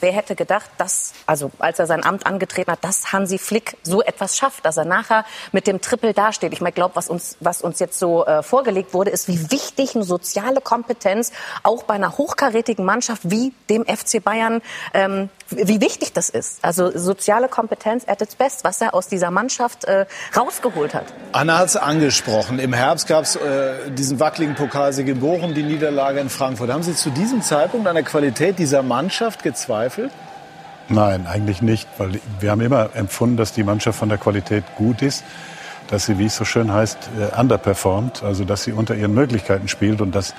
Wer hätte gedacht, dass, also als er sein Amt angetreten hat, dass Hansi Flick so etwas schafft, dass er nachher mit dem Triple dasteht. Ich meine, glaube, was uns, was uns jetzt so äh, vorgelegt wurde, ist, wie wichtig eine soziale Kompetenz auch bei einer hochkarätigen Mannschaft wie dem FC Bayern, ähm, wie wichtig das ist. Also soziale Kompetenz at its best, was er aus dieser Mannschaft äh, rausgeholt hat. Anna hat es angesprochen. Im Herbst gab es äh, diesen wackeligen Pokalsieg in Bochum, die Niederlage in Frankfurt. Haben Sie zu diesem Zeitpunkt an der Qualität dieser Mannschaft gezweifelt? Nein, eigentlich nicht, weil wir haben immer empfunden, dass die Mannschaft von der Qualität gut ist, dass sie, wie es so schön heißt, äh, underperformt, also dass sie unter ihren Möglichkeiten spielt und das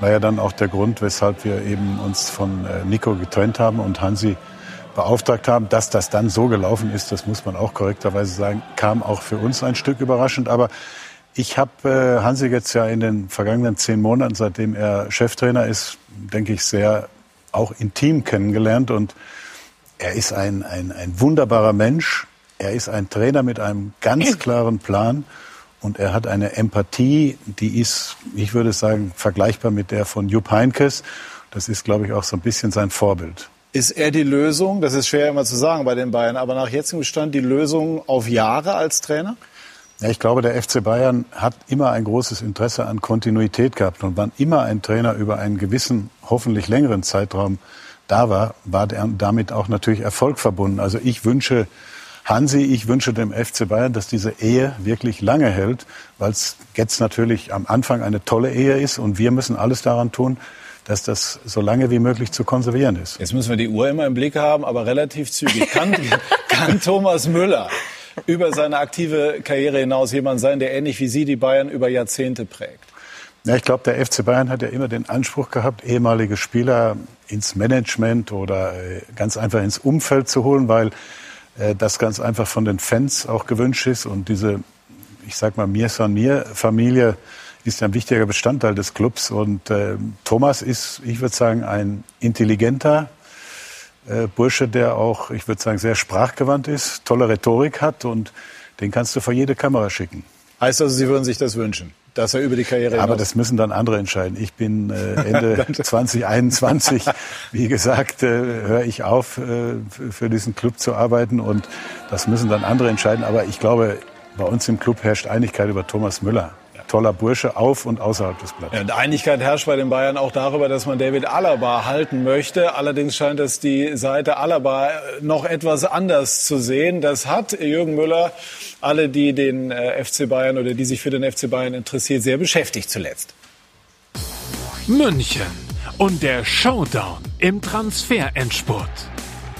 war ja dann auch der Grund, weshalb wir eben uns von äh, Nico getrennt haben und Hansi beauftragt haben. Dass das dann so gelaufen ist, das muss man auch korrekterweise sagen, kam auch für uns ein Stück überraschend. Aber ich habe äh, Hansi jetzt ja in den vergangenen zehn Monaten, seitdem er Cheftrainer ist, denke ich, sehr auch intim kennengelernt. Und er ist ein, ein, ein wunderbarer Mensch. Er ist ein Trainer mit einem ganz klaren Plan. Und er hat eine Empathie, die ist, ich würde sagen, vergleichbar mit der von Jupp Heinkes. Das ist, glaube ich, auch so ein bisschen sein Vorbild. Ist er die Lösung? Das ist schwer immer zu sagen bei den Bayern, aber nach jetzigem Stand die Lösung auf Jahre als Trainer? Ja, ich glaube, der FC Bayern hat immer ein großes Interesse an Kontinuität gehabt. Und wann immer ein Trainer über einen gewissen, hoffentlich längeren Zeitraum da war, war damit auch natürlich Erfolg verbunden. Also ich wünsche Hansi, ich wünsche dem FC Bayern, dass diese Ehe wirklich lange hält, weil es jetzt natürlich am Anfang eine tolle Ehe ist und wir müssen alles daran tun, dass das so lange wie möglich zu konservieren ist. Jetzt müssen wir die Uhr immer im Blick haben, aber relativ zügig. Kann, kann Thomas Müller über seine aktive Karriere hinaus jemand sein, der ähnlich wie Sie die Bayern über Jahrzehnte prägt? Ja, ich glaube, der FC Bayern hat ja immer den Anspruch gehabt, ehemalige Spieler ins Management oder äh, ganz einfach ins Umfeld zu holen, weil das ganz einfach von den Fans auch gewünscht ist. Und diese, ich sag mal, mir son mir Familie ist ein wichtiger Bestandteil des Clubs. Und äh, Thomas ist, ich würde sagen, ein intelligenter äh, Bursche, der auch, ich würde sagen, sehr sprachgewandt ist, tolle Rhetorik hat und den kannst du vor jede Kamera schicken. Heißt also, Sie würden sich das wünschen? Dass er über die Karriere ja, Aber das müssen dann andere entscheiden. Ich bin äh, Ende 2021, wie gesagt, äh, höre ich auf, äh, für diesen Club zu arbeiten und das müssen dann andere entscheiden. Aber ich glaube, bei uns im Club herrscht Einigkeit über Thomas Müller toller Bursche auf und außerhalb des Platzes. Ja, Einigkeit herrscht bei den Bayern auch darüber, dass man David Alaba halten möchte. Allerdings scheint es die Seite Alaba äh, noch etwas anders zu sehen. Das hat Jürgen Müller alle, die den äh, FC Bayern oder die sich für den FC Bayern interessiert, sehr beschäftigt zuletzt. München und der Showdown im Transferendspurt.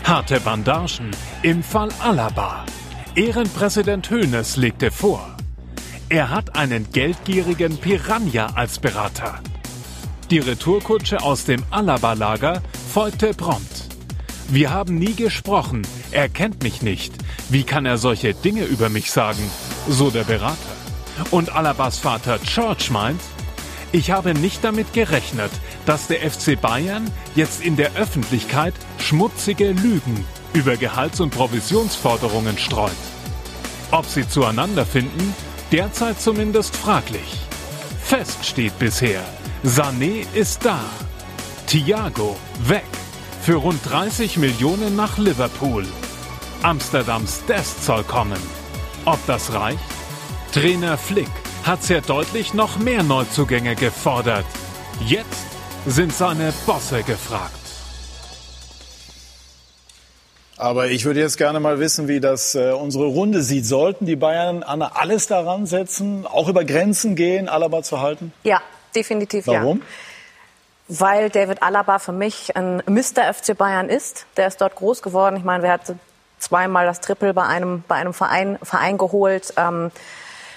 Harte Bandagen im Fall Alaba. Ehrenpräsident Hoeneß legte vor, er hat einen geldgierigen Piranha als Berater. Die Retourkutsche aus dem Alaba-Lager folgte prompt. Wir haben nie gesprochen, er kennt mich nicht. Wie kann er solche Dinge über mich sagen? So der Berater. Und Alabas Vater George meint, ich habe nicht damit gerechnet, dass der FC Bayern jetzt in der Öffentlichkeit schmutzige Lügen über Gehalts- und Provisionsforderungen streut. Ob sie zueinander finden, Derzeit zumindest fraglich. Fest steht bisher, Sané ist da. Thiago weg. Für rund 30 Millionen nach Liverpool. Amsterdams Dest soll kommen. Ob das reicht? Trainer Flick hat sehr deutlich noch mehr Neuzugänge gefordert. Jetzt sind seine Bosse gefragt. Aber ich würde jetzt gerne mal wissen, wie das äh, unsere Runde sieht. Sollten die Bayern Anna alles daran setzen, auch über Grenzen gehen, Alaba zu halten? Ja, definitiv Warum? ja. Weil David Alaba für mich ein Mr. FC Bayern ist. Der ist dort groß geworden. Ich meine, wer hat zweimal das Triple bei einem, bei einem Verein, Verein geholt. Ähm,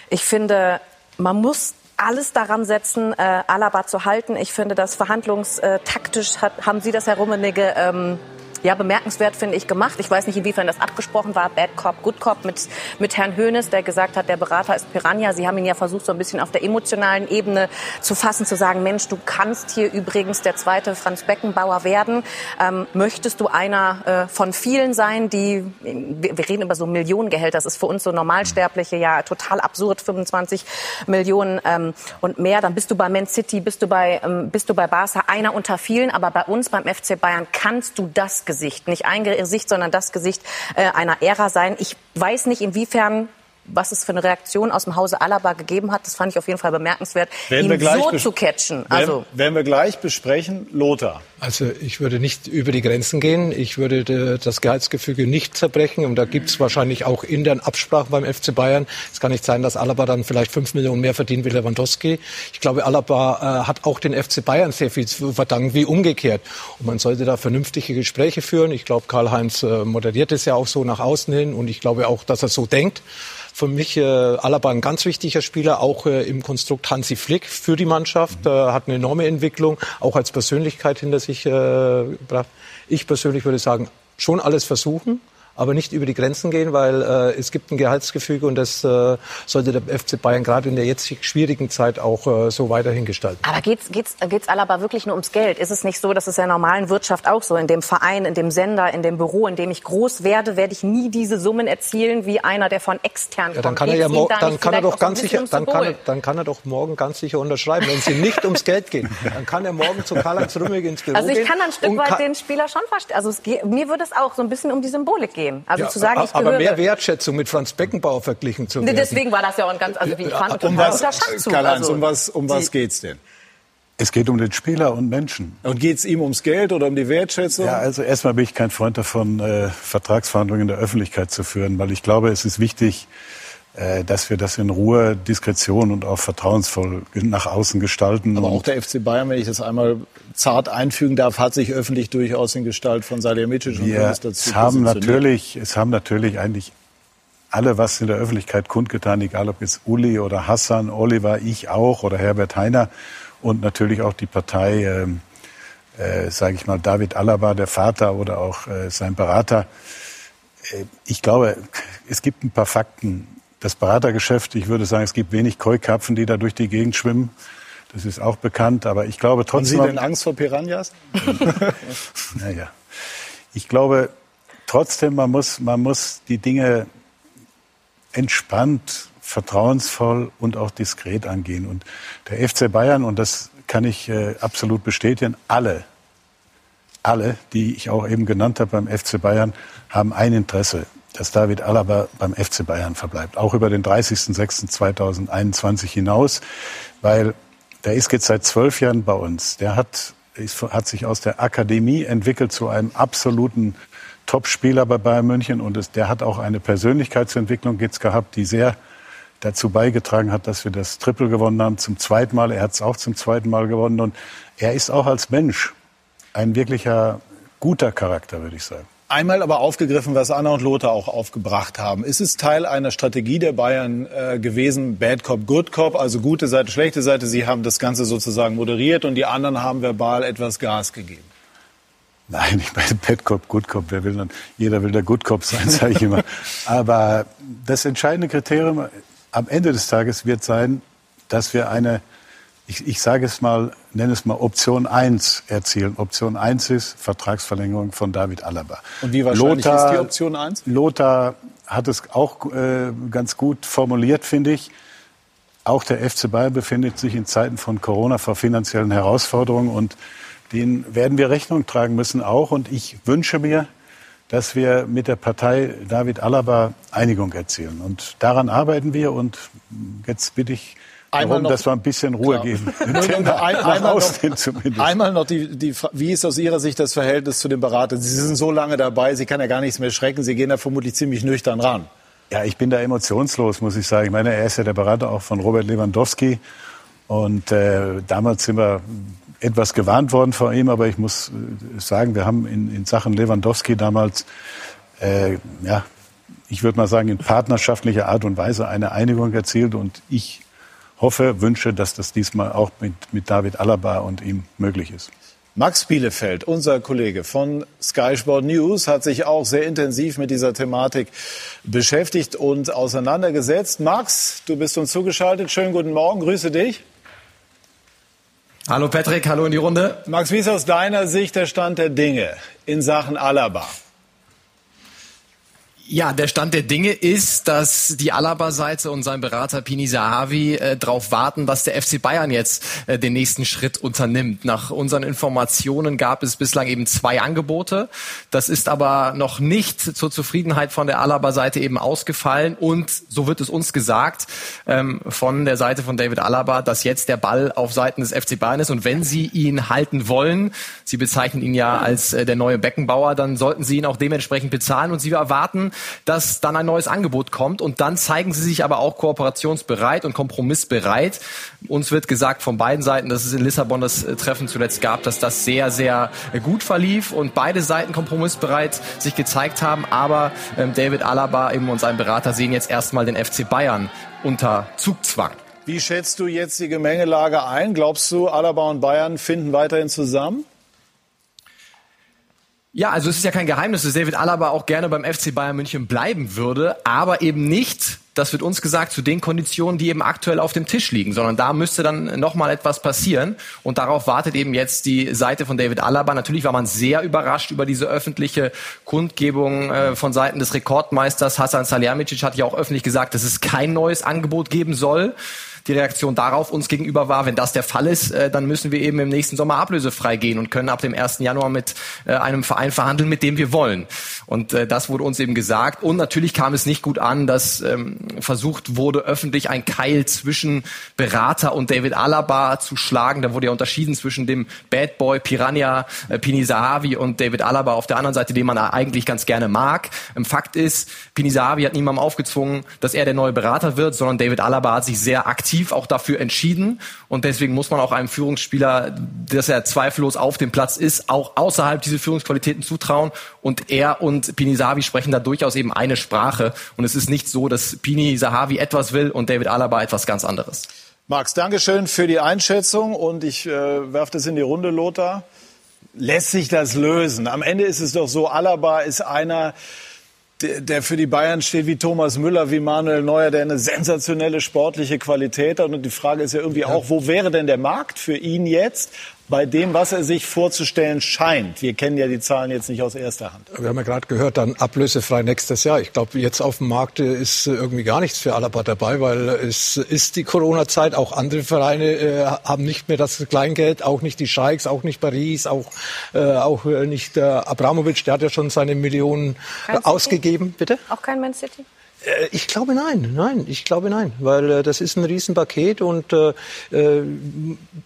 ich finde, man muss alles daran setzen, äh, Alaba zu halten. Ich finde, das verhandlungstaktisch hat, haben Sie das, Herr Rummenigge, ähm, ja, bemerkenswert finde ich gemacht. Ich weiß nicht, inwiefern das abgesprochen war, Bad Cop, Good Cop mit, mit Herrn Höhnes, der gesagt hat, der Berater ist Piranha. Sie haben ihn ja versucht, so ein bisschen auf der emotionalen Ebene zu fassen, zu sagen, Mensch, du kannst hier übrigens der zweite Franz Beckenbauer werden. Ähm, möchtest du einer äh, von vielen sein, die, wir, wir reden über so Millionengehälter, das ist für uns so Normalsterbliche ja total absurd, 25 Millionen ähm, und mehr. Dann bist du bei Man City, bist du bei, ähm, bist du bei Barca, einer unter vielen, aber bei uns beim FC Bayern kannst du das Gesicht, nicht ein Gesicht, sondern das Gesicht äh, einer Ära sein. Ich weiß nicht, inwiefern was es für eine Reaktion aus dem Hause Alaba gegeben hat. Das fand ich auf jeden Fall bemerkenswert, werden ihn so zu catchen. Also werden wir gleich besprechen. Lothar. Also ich würde nicht über die Grenzen gehen. Ich würde äh, das Gehaltsgefüge nicht zerbrechen. Und da gibt es wahrscheinlich auch in den Absprachen beim FC Bayern. Es kann nicht sein, dass Alaba dann vielleicht fünf Millionen mehr verdient wie Lewandowski. Ich glaube, Alaba äh, hat auch den FC Bayern sehr viel zu verdanken, wie umgekehrt. Und man sollte da vernünftige Gespräche führen. Ich glaube, Karl-Heinz äh, moderiert es ja auch so nach außen hin. Und ich glaube auch, dass er so denkt. Für mich äh, Alaba ein ganz wichtiger Spieler, auch äh, im Konstrukt Hansi Flick für die Mannschaft, mhm. äh, hat eine enorme Entwicklung, auch als Persönlichkeit hinter sich äh, gebracht. Ich persönlich würde sagen, schon alles versuchen aber nicht über die Grenzen gehen, weil äh, es gibt ein Gehaltsgefüge und das äh, sollte der FC Bayern gerade in der jetzt schwierigen Zeit auch äh, so weiterhin gestalten. Aber geht's geht's geht's Alaba wirklich nur ums Geld? Ist es nicht so, dass es in der normalen Wirtschaft auch so in dem Verein, in dem Sender, in dem Büro, in dem ich groß werde, werde ich nie diese Summen erzielen wie einer, der von extern kommt. Ja, dann kann er ja da dann kann er doch ganz sicher dann kann er, dann kann er doch morgen ganz sicher unterschreiben, wenn es ihm nicht ums Geld geht. Dann kann er morgen zu Karl-Heinz Rummenigge ins Büro gehen. Also ich kann ein Stück weit den Spieler schon verstehen. Also es, mir würde es auch so ein bisschen um die Symbolik gehen gehen. Also ja, zu sagen, ich aber mehr Wertschätzung mit Franz Beckenbauer verglichen zu werden. Deswegen war das ja auch ein ganz, also wie ich fand, um was, also, um was, um was geht's denn? Es geht um den Spieler und Menschen. Und geht es ihm ums Geld oder um die Wertschätzung? Ja, also erstmal bin ich kein Freund davon, äh, Vertragsverhandlungen in der Öffentlichkeit zu führen, weil ich glaube, es ist wichtig, äh, dass wir das in Ruhe, Diskretion und auch vertrauensvoll nach außen gestalten. Aber auch der FC Bayern, wenn ich das einmal zart einfügen darf, hat sich öffentlich durchaus in Gestalt von Salihamidzic und wir dazu es haben natürlich, Es haben natürlich eigentlich alle was in der Öffentlichkeit kundgetan, egal ob jetzt Uli oder Hassan, Oliver, ich auch oder Herbert Heiner und natürlich auch die Partei, äh, äh, sage ich mal, David Alaba, der Vater oder auch äh, sein Berater. Äh, ich glaube, es gibt ein paar Fakten, das Beratergeschäft, ich würde sagen, es gibt wenig Keukarpfen, die da durch die Gegend schwimmen. Das ist auch bekannt, aber ich glaube trotzdem. Haben Sie denn Angst vor Piranhas? naja. Ich glaube trotzdem, man muss, man muss die Dinge entspannt, vertrauensvoll und auch diskret angehen. Und der FC Bayern, und das kann ich äh, absolut bestätigen, alle, alle, die ich auch eben genannt habe beim FC Bayern, haben ein Interesse dass David Alaba beim FC Bayern verbleibt, auch über den 30.06.2021 hinaus, weil der ist jetzt seit zwölf Jahren bei uns. Der hat, ist, hat sich aus der Akademie entwickelt zu einem absoluten Topspieler bei Bayern München und es, der hat auch eine Persönlichkeitsentwicklung jetzt gehabt, die sehr dazu beigetragen hat, dass wir das Triple gewonnen haben zum zweiten Mal. Er hat es auch zum zweiten Mal gewonnen und er ist auch als Mensch ein wirklicher guter Charakter, würde ich sagen. Einmal aber aufgegriffen, was Anna und Lothar auch aufgebracht haben. Ist es Teil einer Strategie der Bayern äh, gewesen, Bad Cop, Good Cop, also gute Seite, schlechte Seite? Sie haben das Ganze sozusagen moderiert und die anderen haben verbal etwas Gas gegeben. Nein, ich meine Bad Cop, Good Cop. Wer will dann? Jeder will der Good Cop sein, sage ich immer. Aber das entscheidende Kriterium am Ende des Tages wird sein, dass wir eine ich, ich sage es mal, nenne es mal Option 1 erzielen. Option 1 ist Vertragsverlängerung von David Alaba. Und wie wahrscheinlich Lothar, ist die Option 1? Lothar hat es auch äh, ganz gut formuliert, finde ich. Auch der FC Bayern befindet sich in Zeiten von Corona vor finanziellen Herausforderungen und denen werden wir Rechnung tragen müssen auch. Und ich wünsche mir, dass wir mit der Partei David Alaba Einigung erzielen. Und daran arbeiten wir. Und jetzt bitte ich einmal Warum, noch, dass wir ein bisschen Ruhe klar. geben. ein, einmal, noch, einmal noch die, die, wie ist aus Ihrer Sicht das Verhältnis zu den Beratern? Sie sind so lange dabei, Sie kann ja gar nichts mehr schrecken. Sie gehen da vermutlich ziemlich nüchtern ran. Ja, ich bin da emotionslos, muss ich sagen. Ich meine, er ist ja der Berater auch von Robert Lewandowski. Und äh, damals sind wir etwas gewarnt worden vor ihm, aber ich muss äh, sagen, wir haben in, in Sachen Lewandowski damals, äh, ja, ich würde mal sagen, in partnerschaftlicher Art und Weise eine Einigung erzielt. Und ich hoffe, wünsche, dass das diesmal auch mit, mit David Alaba und ihm möglich ist. Max Bielefeld, unser Kollege von Sky Sport News, hat sich auch sehr intensiv mit dieser Thematik beschäftigt und auseinandergesetzt. Max, du bist uns zugeschaltet. Schönen guten Morgen, grüße dich. Hallo Patrick, hallo in die Runde. Max, wie ist aus deiner Sicht der Stand der Dinge in Sachen Alaba? Ja, der Stand der Dinge ist, dass die Alaba-Seite und sein Berater Pini Zahavi äh, darauf warten, dass der FC Bayern jetzt äh, den nächsten Schritt unternimmt. Nach unseren Informationen gab es bislang eben zwei Angebote. Das ist aber noch nicht zur Zufriedenheit von der Alaba-Seite eben ausgefallen. Und so wird es uns gesagt ähm, von der Seite von David Alaba, dass jetzt der Ball auf Seiten des FC Bayern ist. Und wenn sie ihn halten wollen, sie bezeichnen ihn ja als äh, der neue Beckenbauer, dann sollten sie ihn auch dementsprechend bezahlen. Und sie erwarten, dass dann ein neues Angebot kommt und dann zeigen sie sich aber auch kooperationsbereit und kompromissbereit. Uns wird gesagt von beiden Seiten, dass es in Lissabon das äh, Treffen zuletzt gab, dass das sehr, sehr gut verlief und beide Seiten kompromissbereit sich gezeigt haben. Aber ähm, David Alaba eben und sein Berater sehen jetzt erstmal den FC Bayern unter Zugzwang. Wie schätzt du jetzt die Gemengelage ein? Glaubst du, Alaba und Bayern finden weiterhin zusammen? Ja, also es ist ja kein Geheimnis, dass David Alaba auch gerne beim FC Bayern München bleiben würde, aber eben nicht, das wird uns gesagt, zu den Konditionen, die eben aktuell auf dem Tisch liegen, sondern da müsste dann nochmal etwas passieren. Und darauf wartet eben jetzt die Seite von David Alaba. Natürlich war man sehr überrascht über diese öffentliche Kundgebung äh, von Seiten des Rekordmeisters Hasan Salihamidzic. Hat ja auch öffentlich gesagt, dass es kein neues Angebot geben soll die Reaktion darauf uns gegenüber war, wenn das der Fall ist, äh, dann müssen wir eben im nächsten Sommer ablösefrei gehen und können ab dem 1. Januar mit äh, einem Verein verhandeln, mit dem wir wollen. Und äh, das wurde uns eben gesagt. Und natürlich kam es nicht gut an, dass ähm, versucht wurde, öffentlich ein Keil zwischen Berater und David Alaba zu schlagen. Da wurde ja unterschieden zwischen dem Bad Boy Piranha äh, Pini Sahavi und David Alaba auf der anderen Seite, den man eigentlich ganz gerne mag. Ähm, Fakt ist, Pini Sahavi hat niemandem aufgezwungen, dass er der neue Berater wird, sondern David Alaba hat sich sehr aktiv aktiv auch dafür entschieden. Und deswegen muss man auch einem Führungsspieler, dass er zweifellos auf dem Platz ist, auch außerhalb diese Führungsqualitäten zutrauen. Und er und Pini Sahavi sprechen da durchaus eben eine Sprache. Und es ist nicht so, dass Pini Sahavi etwas will und David Alaba etwas ganz anderes. Max, Dankeschön für die Einschätzung und ich äh, werfe das in die Runde, Lothar. Lässt sich das lösen? Am Ende ist es doch so, Alaba ist einer, der für die Bayern steht, wie Thomas Müller, wie Manuel Neuer, der eine sensationelle sportliche Qualität hat. Und die Frage ist ja irgendwie auch, wo wäre denn der Markt für ihn jetzt? Bei dem, was er sich vorzustellen scheint. Wir kennen ja die Zahlen jetzt nicht aus erster Hand. Wir haben ja gerade gehört, dann ablösefrei nächstes Jahr. Ich glaube, jetzt auf dem Markt ist irgendwie gar nichts für Alaba dabei, weil es ist die Corona-Zeit. Auch andere Vereine äh, haben nicht mehr das Kleingeld, auch nicht die Scheiks, auch nicht Paris, auch, äh, auch nicht der Abramovic. Der hat ja schon seine Millionen kein ausgegeben. City? Bitte? Auch kein Man City? Äh, ich glaube nein, nein, ich glaube nein, weil äh, das ist ein Riesenpaket und äh, äh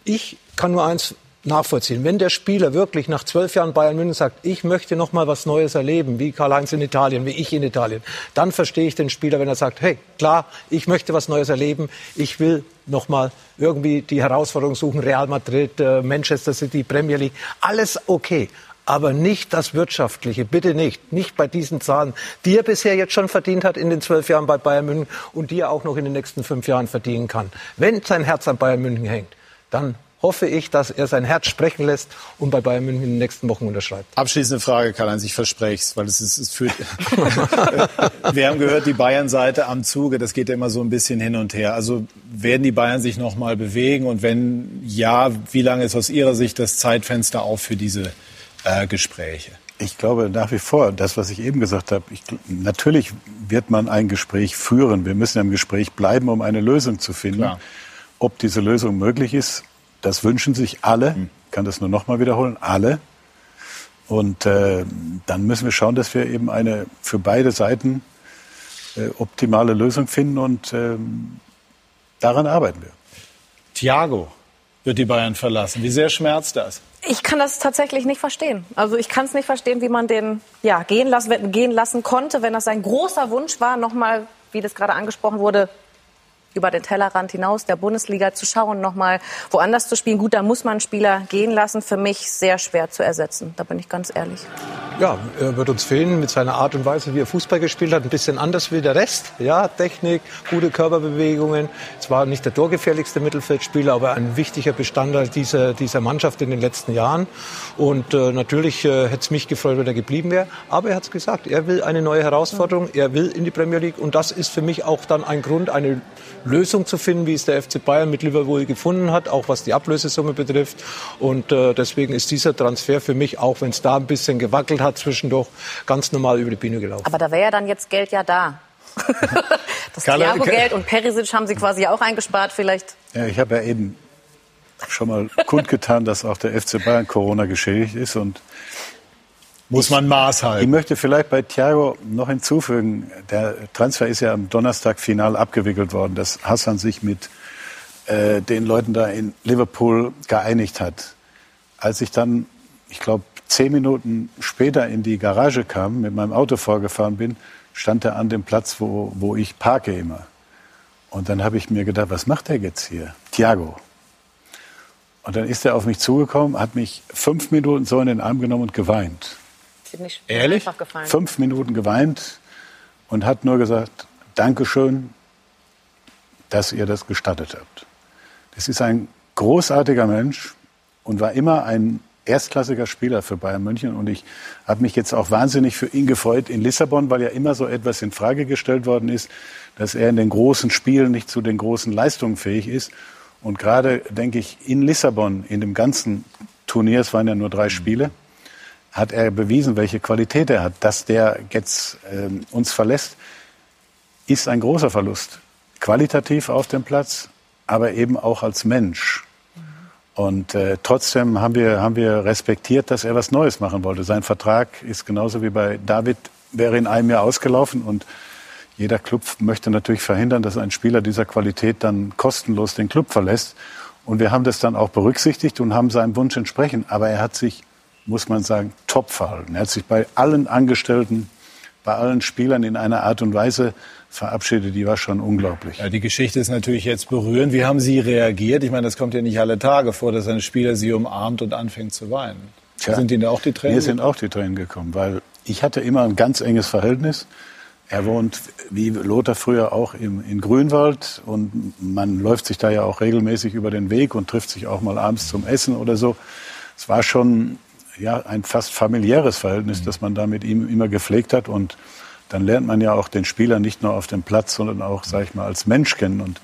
ich kann nur eins nachvollziehen. Wenn der Spieler wirklich nach zwölf Jahren Bayern München sagt, ich möchte noch mal was Neues erleben, wie Karl-Heinz in Italien, wie ich in Italien, dann verstehe ich den Spieler, wenn er sagt, hey, klar, ich möchte was Neues erleben, ich will noch mal irgendwie die Herausforderung suchen, Real Madrid, äh, Manchester City, Premier League, alles okay. Aber nicht das Wirtschaftliche, bitte nicht. Nicht bei diesen Zahlen, die er bisher jetzt schon verdient hat in den zwölf Jahren bei Bayern München und die er auch noch in den nächsten fünf Jahren verdienen kann. Wenn sein Herz an Bayern München hängt, dann hoffe ich, dass er sein Herz sprechen lässt und bei Bayern München in den nächsten Wochen unterschreibt. Abschließende Frage, Karl-Heinz, ich verspreche es, weil es ist, es führt. Wir haben gehört, die Bayern-Seite am Zuge, das geht ja immer so ein bisschen hin und her. Also werden die Bayern sich noch mal bewegen und wenn ja, wie lange ist aus Ihrer Sicht das Zeitfenster auf für diese äh, Gespräche? Ich glaube nach wie vor, das, was ich eben gesagt habe, ich, natürlich wird man ein Gespräch führen. Wir müssen im Gespräch bleiben, um eine Lösung zu finden. Klar. Ob diese Lösung möglich ist, das wünschen sich alle. Ich kann das nur noch mal wiederholen. Alle. Und äh, dann müssen wir schauen, dass wir eben eine für beide Seiten äh, optimale Lösung finden und äh, daran arbeiten wir. Thiago wird die Bayern verlassen. Wie sehr schmerzt das? Ich kann das tatsächlich nicht verstehen. Also ich kann es nicht verstehen, wie man den ja, gehen, lassen, gehen lassen konnte, wenn das sein großer Wunsch war, nochmal, wie das gerade angesprochen wurde, über den Tellerrand hinaus der Bundesliga zu schauen, nochmal woanders zu spielen. Gut, da muss man Spieler gehen lassen. Für mich sehr schwer zu ersetzen. Da bin ich ganz ehrlich. Ja, er wird uns fehlen mit seiner Art und Weise, wie er Fußball gespielt hat. Ein bisschen anders wie der Rest. Ja, Technik, gute Körperbewegungen. Es war nicht der torgefährlichste Mittelfeldspieler, aber ein wichtiger Bestandteil dieser, dieser Mannschaft in den letzten Jahren. Und äh, natürlich äh, hätte es mich gefreut, wenn er geblieben wäre. Aber er hat es gesagt, er will eine neue Herausforderung. Er will in die Premier League. Und das ist für mich auch dann ein Grund, eine Lösung zu finden, wie es der FC Bayern mit Liverpool gefunden hat, auch was die Ablösesumme betrifft. Und äh, deswegen ist dieser Transfer für mich, auch wenn es da ein bisschen gewackelt hat zwischendurch, ganz normal über die Bühne gelaufen. Aber da wäre ja dann jetzt Geld ja da. das Thiago-Geld und Perisic haben Sie quasi auch eingespart vielleicht. Ja, ich habe ja eben schon mal kundgetan, dass auch der FC Bayern Corona geschädigt ist und muss man Maß halten. Ich möchte vielleicht bei Thiago noch hinzufügen, der Transfer ist ja am Donnerstag final abgewickelt worden, dass Hassan sich mit äh, den Leuten da in Liverpool geeinigt hat. Als ich dann, ich glaube, zehn Minuten später in die Garage kam, mit meinem Auto vorgefahren bin, stand er an dem Platz, wo, wo ich parke immer. Und dann habe ich mir gedacht, was macht er jetzt hier? Thiago. Und dann ist er auf mich zugekommen, hat mich fünf Minuten so in den Arm genommen und geweint. Nicht Ehrlich? Fünf Minuten geweint und hat nur gesagt, Dankeschön, dass ihr das gestattet habt. Das ist ein großartiger Mensch und war immer ein erstklassiger Spieler für Bayern München und ich habe mich jetzt auch wahnsinnig für ihn gefreut in Lissabon, weil ja immer so etwas in Frage gestellt worden ist, dass er in den großen Spielen nicht zu den großen Leistungen fähig ist. Und gerade, denke ich, in Lissabon, in dem ganzen Turnier, es waren ja nur drei Spiele, hat er bewiesen, welche Qualität er hat. Dass der jetzt äh, uns verlässt, ist ein großer Verlust. Qualitativ auf dem Platz, aber eben auch als Mensch. Und äh, trotzdem haben wir, haben wir respektiert, dass er was Neues machen wollte. Sein Vertrag ist genauso wie bei David, wäre in einem Jahr ausgelaufen. Und jeder Club möchte natürlich verhindern, dass ein Spieler dieser Qualität dann kostenlos den Club verlässt. Und wir haben das dann auch berücksichtigt und haben seinem Wunsch entsprechen. Aber er hat sich, muss man sagen, top verhalten. Er hat sich bei allen Angestellten, bei allen Spielern in einer Art und Weise verabschiedet, die war schon unglaublich. Ja, die Geschichte ist natürlich jetzt berührend. Wie haben Sie reagiert? Ich meine, das kommt ja nicht alle Tage vor, dass ein Spieler Sie umarmt und anfängt zu weinen. Tja, sind Ihnen da auch die Tränen? Mir sind auch die Tränen gekommen, weil ich hatte immer ein ganz enges Verhältnis. Er wohnt, wie Lothar früher, auch im, in Grünwald und man läuft sich da ja auch regelmäßig über den Weg und trifft sich auch mal abends zum Essen oder so. Es war schon ja, ein fast familiäres Verhältnis, mhm. das man da mit ihm immer gepflegt hat und dann lernt man ja auch den Spieler nicht nur auf dem Platz, sondern auch, sag ich mal, als Mensch kennen. Und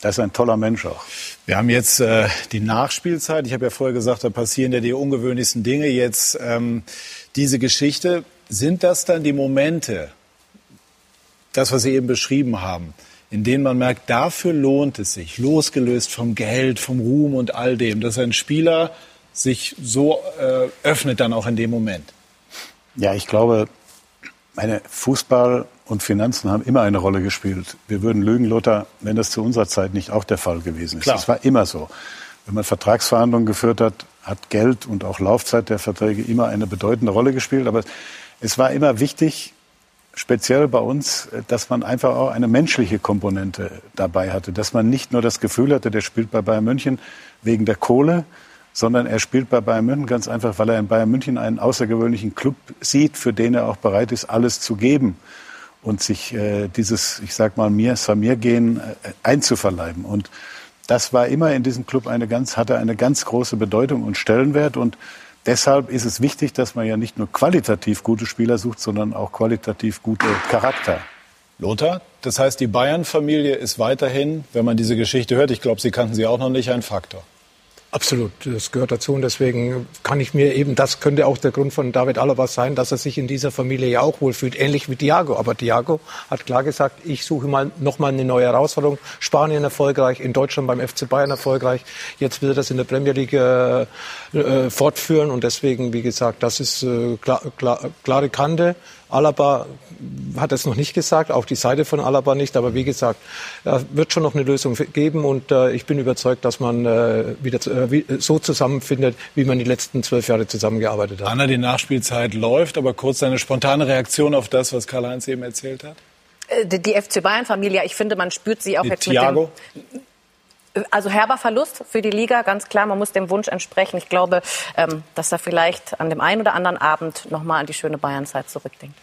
das ist ein toller Mensch auch. Wir haben jetzt äh, die Nachspielzeit. Ich habe ja vorher gesagt, da passieren ja die ungewöhnlichsten Dinge. Jetzt ähm, diese Geschichte. Sind das dann die Momente, das, was Sie eben beschrieben haben, in denen man merkt, dafür lohnt es sich, losgelöst vom Geld, vom Ruhm und all dem, dass ein Spieler sich so äh, öffnet dann auch in dem Moment? Ja, ich glaube, meine Fußball und Finanzen haben immer eine Rolle gespielt. Wir würden lügen, Lothar, wenn das zu unserer Zeit nicht auch der Fall gewesen ist. Klar. Das war immer so. Wenn man Vertragsverhandlungen geführt hat, hat Geld und auch Laufzeit der Verträge immer eine bedeutende Rolle gespielt. Aber es war immer wichtig, speziell bei uns, dass man einfach auch eine menschliche Komponente dabei hatte. Dass man nicht nur das Gefühl hatte, der spielt bei Bayern München wegen der Kohle, sondern er spielt bei Bayern München ganz einfach, weil er in Bayern München einen außergewöhnlichen Club sieht, für den er auch bereit ist, alles zu geben und sich äh, dieses, ich sag mal, mir Samir gehen äh, einzuverleiben. Und das war immer in diesem Club eine ganz, hatte eine ganz große Bedeutung und Stellenwert und Deshalb ist es wichtig, dass man ja nicht nur qualitativ gute Spieler sucht, sondern auch qualitativ gute Charakter. Lothar, das heißt, die Bayern-Familie ist weiterhin, wenn man diese Geschichte hört, ich glaube, Sie kannten sie auch noch nicht, ein Faktor. Absolut, das gehört dazu und deswegen kann ich mir eben, das könnte auch der Grund von David Alaba sein, dass er sich in dieser Familie ja auch wohlfühlt, ähnlich wie Thiago. Aber Thiago hat klar gesagt, ich suche mal noch mal eine neue Herausforderung. Spanien erfolgreich, in Deutschland beim FC Bayern erfolgreich. Jetzt will er das in der Premier League äh, äh, fortführen und deswegen, wie gesagt, das ist äh, klar, klar, klare Kante. Alaba hat es noch nicht gesagt, auch die Seite von Alaba nicht. Aber wie gesagt, es wird schon noch eine Lösung geben und äh, ich bin überzeugt, dass man äh, wieder äh, so zusammenfindet, wie man die letzten zwölf Jahre zusammengearbeitet hat. Anna, die Nachspielzeit läuft, aber kurz eine spontane Reaktion auf das, was Karl-Heinz eben erzählt hat. Die, die FC Bayern-Familie, ich finde, man spürt sie auch die jetzt Thiago? mit dem also herber Verlust für die Liga, ganz klar. Man muss dem Wunsch entsprechen. Ich glaube, ähm, dass er vielleicht an dem einen oder anderen Abend noch mal an die schöne Bayernzeit zurückdenkt.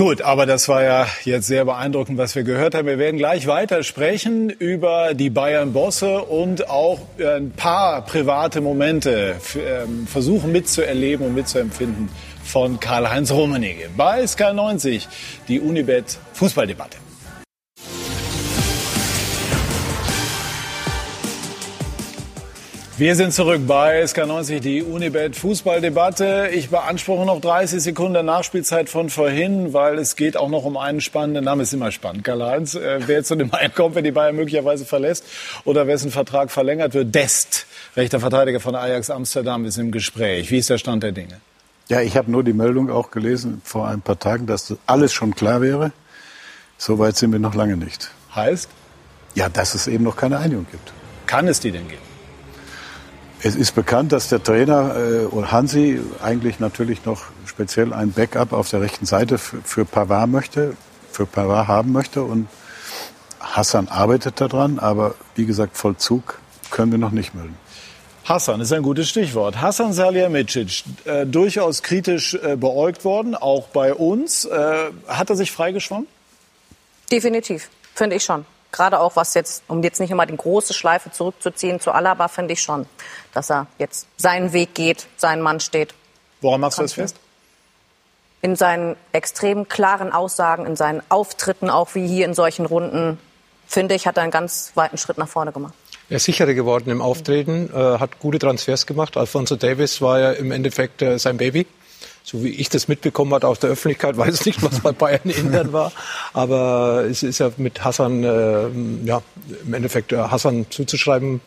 Gut, aber das war ja jetzt sehr beeindruckend, was wir gehört haben. Wir werden gleich weiter sprechen über die Bayern-Bosse und auch ein paar private Momente ähm, versuchen mitzuerleben und mitzuempfinden von Karl-Heinz Rummenigge. Bei SK90 die Unibet Fußballdebatte. Wir sind zurück bei SK90, die Unibet Fußballdebatte. Ich beanspruche noch 30 Sekunden Nachspielzeit von vorhin, weil es geht auch noch um einen spannenden Namen. Ist immer spannend. Karl-Heinz, äh, wer zu dem Bayern kommt, wenn die Bayern möglicherweise verlässt oder wessen Vertrag verlängert wird. Dest, rechter Verteidiger von Ajax Amsterdam, ist im Gespräch. Wie ist der Stand der Dinge? Ja, ich habe nur die Meldung auch gelesen vor ein paar Tagen, dass alles schon klar wäre. Soweit sind wir noch lange nicht. Heißt? Ja, dass es eben noch keine Einigung gibt. Kann es die denn geben? Es ist bekannt, dass der Trainer äh, Hansi eigentlich natürlich noch speziell ein Backup auf der rechten Seite für, Pavard möchte, für Pavard haben möchte und Hassan arbeitet daran, aber wie gesagt, Vollzug können wir noch nicht melden. Hassan ist ein gutes Stichwort. Hassan Salihamidzic, äh, durchaus kritisch äh, beäugt worden, auch bei uns. Äh, hat er sich freigeschwommen? Definitiv, finde ich schon. Gerade auch was jetzt, um jetzt nicht immer die große Schleife zurückzuziehen zu Alaba, finde ich schon, dass er jetzt seinen Weg geht, seinen Mann steht. Woran machst du das fest? In seinen extrem klaren Aussagen, in seinen Auftritten, auch wie hier in solchen Runden, finde ich, hat er einen ganz weiten Schritt nach vorne gemacht. Er ist sicherer geworden im Auftreten, äh, hat gute Transfers gemacht. Alfonso Davis war ja im Endeffekt äh, sein Baby so wie ich das mitbekommen habe aus der Öffentlichkeit, weiß nicht, was bei Bayern intern war, aber es ist ja mit Hassan, äh, ja, im Endeffekt äh, Hassan zuzuschreiben,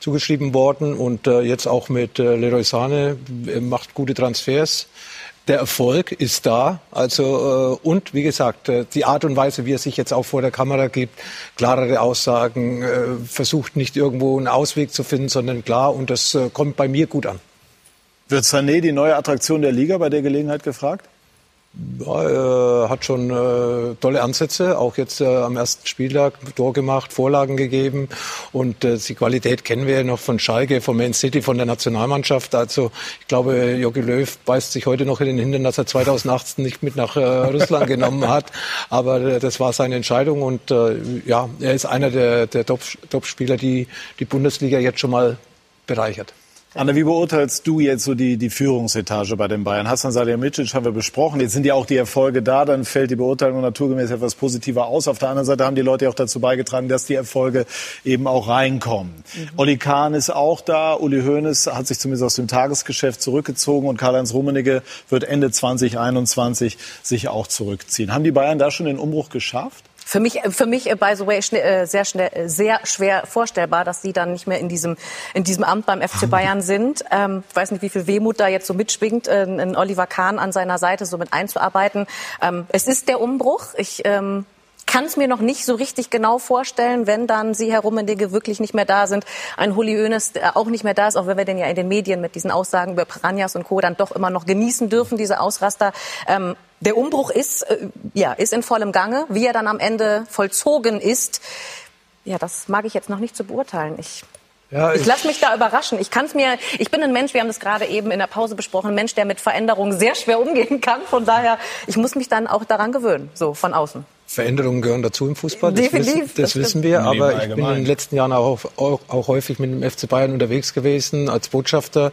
zugeschrieben worden und äh, jetzt auch mit äh, Leroy Sane er macht gute Transfers. Der Erfolg ist da, also äh, und wie gesagt äh, die Art und Weise, wie er sich jetzt auch vor der Kamera gibt, klarere Aussagen, äh, versucht nicht irgendwo einen Ausweg zu finden, sondern klar und das äh, kommt bei mir gut an. Wird Sané die neue Attraktion der Liga bei der Gelegenheit gefragt? Ja, er hat schon äh, tolle Ansätze, auch jetzt äh, am ersten Spieltag Tor gemacht, Vorlagen gegeben und äh, die Qualität kennen wir ja noch von Schalke, von Man City, von der Nationalmannschaft. Also ich glaube, Jogi Löw beißt sich heute noch in den Hintern, dass er 2018 nicht mit nach äh, Russland genommen hat, aber äh, das war seine Entscheidung und äh, ja, er ist einer der, der Top-Spieler, die die Bundesliga jetzt schon mal bereichert. Anna, wie beurteilst du jetzt so die, die Führungsetage bei den Bayern? Hassan Salihamidzic haben wir besprochen. Jetzt sind ja auch die Erfolge da. Dann fällt die Beurteilung naturgemäß etwas positiver aus. Auf der anderen Seite haben die Leute auch dazu beigetragen, dass die Erfolge eben auch reinkommen. Mhm. Olli Kahn ist auch da. Uli Hoeneß hat sich zumindest aus dem Tagesgeschäft zurückgezogen. Und Karl-Heinz Rummenigge wird Ende 2021 sich auch zurückziehen. Haben die Bayern da schon den Umbruch geschafft? Für mich, für mich, äh, by the way, äh, sehr schnell, äh, sehr schwer vorstellbar, dass sie dann nicht mehr in diesem, in diesem Amt beim FC Bayern sind. Ähm, ich weiß nicht, wie viel Wehmut da jetzt so mitschwingt, äh, einen Oliver Kahn an seiner Seite so mit einzuarbeiten. Ähm, es ist der Umbruch. Ich ähm, kann es mir noch nicht so richtig genau vorstellen, wenn dann Sie, Herr Rummenigge, wirklich nicht mehr da sind, ein Huli Hoeneß auch nicht mehr da ist, auch wenn wir den ja in den Medien mit diesen Aussagen über Piranhas und Co. dann doch immer noch genießen dürfen, diese Ausraster. Ähm, der Umbruch ist, äh, ja, ist in vollem Gange. Wie er dann am Ende vollzogen ist, ja, das mag ich jetzt noch nicht zu beurteilen. Ich ja, ich, ich lasse mich da überraschen. Ich kann es mir, ich bin ein Mensch, wir haben das gerade eben in der Pause besprochen, ein Mensch, der mit Veränderungen sehr schwer umgehen kann. Von daher, ich muss mich dann auch daran gewöhnen, so von außen. Veränderungen gehören dazu im Fußball. Das, Definitiv, wissen, das, das wissen wir. Aber ich bin in den letzten Jahren auch, auch, auch, häufig mit dem FC Bayern unterwegs gewesen als Botschafter.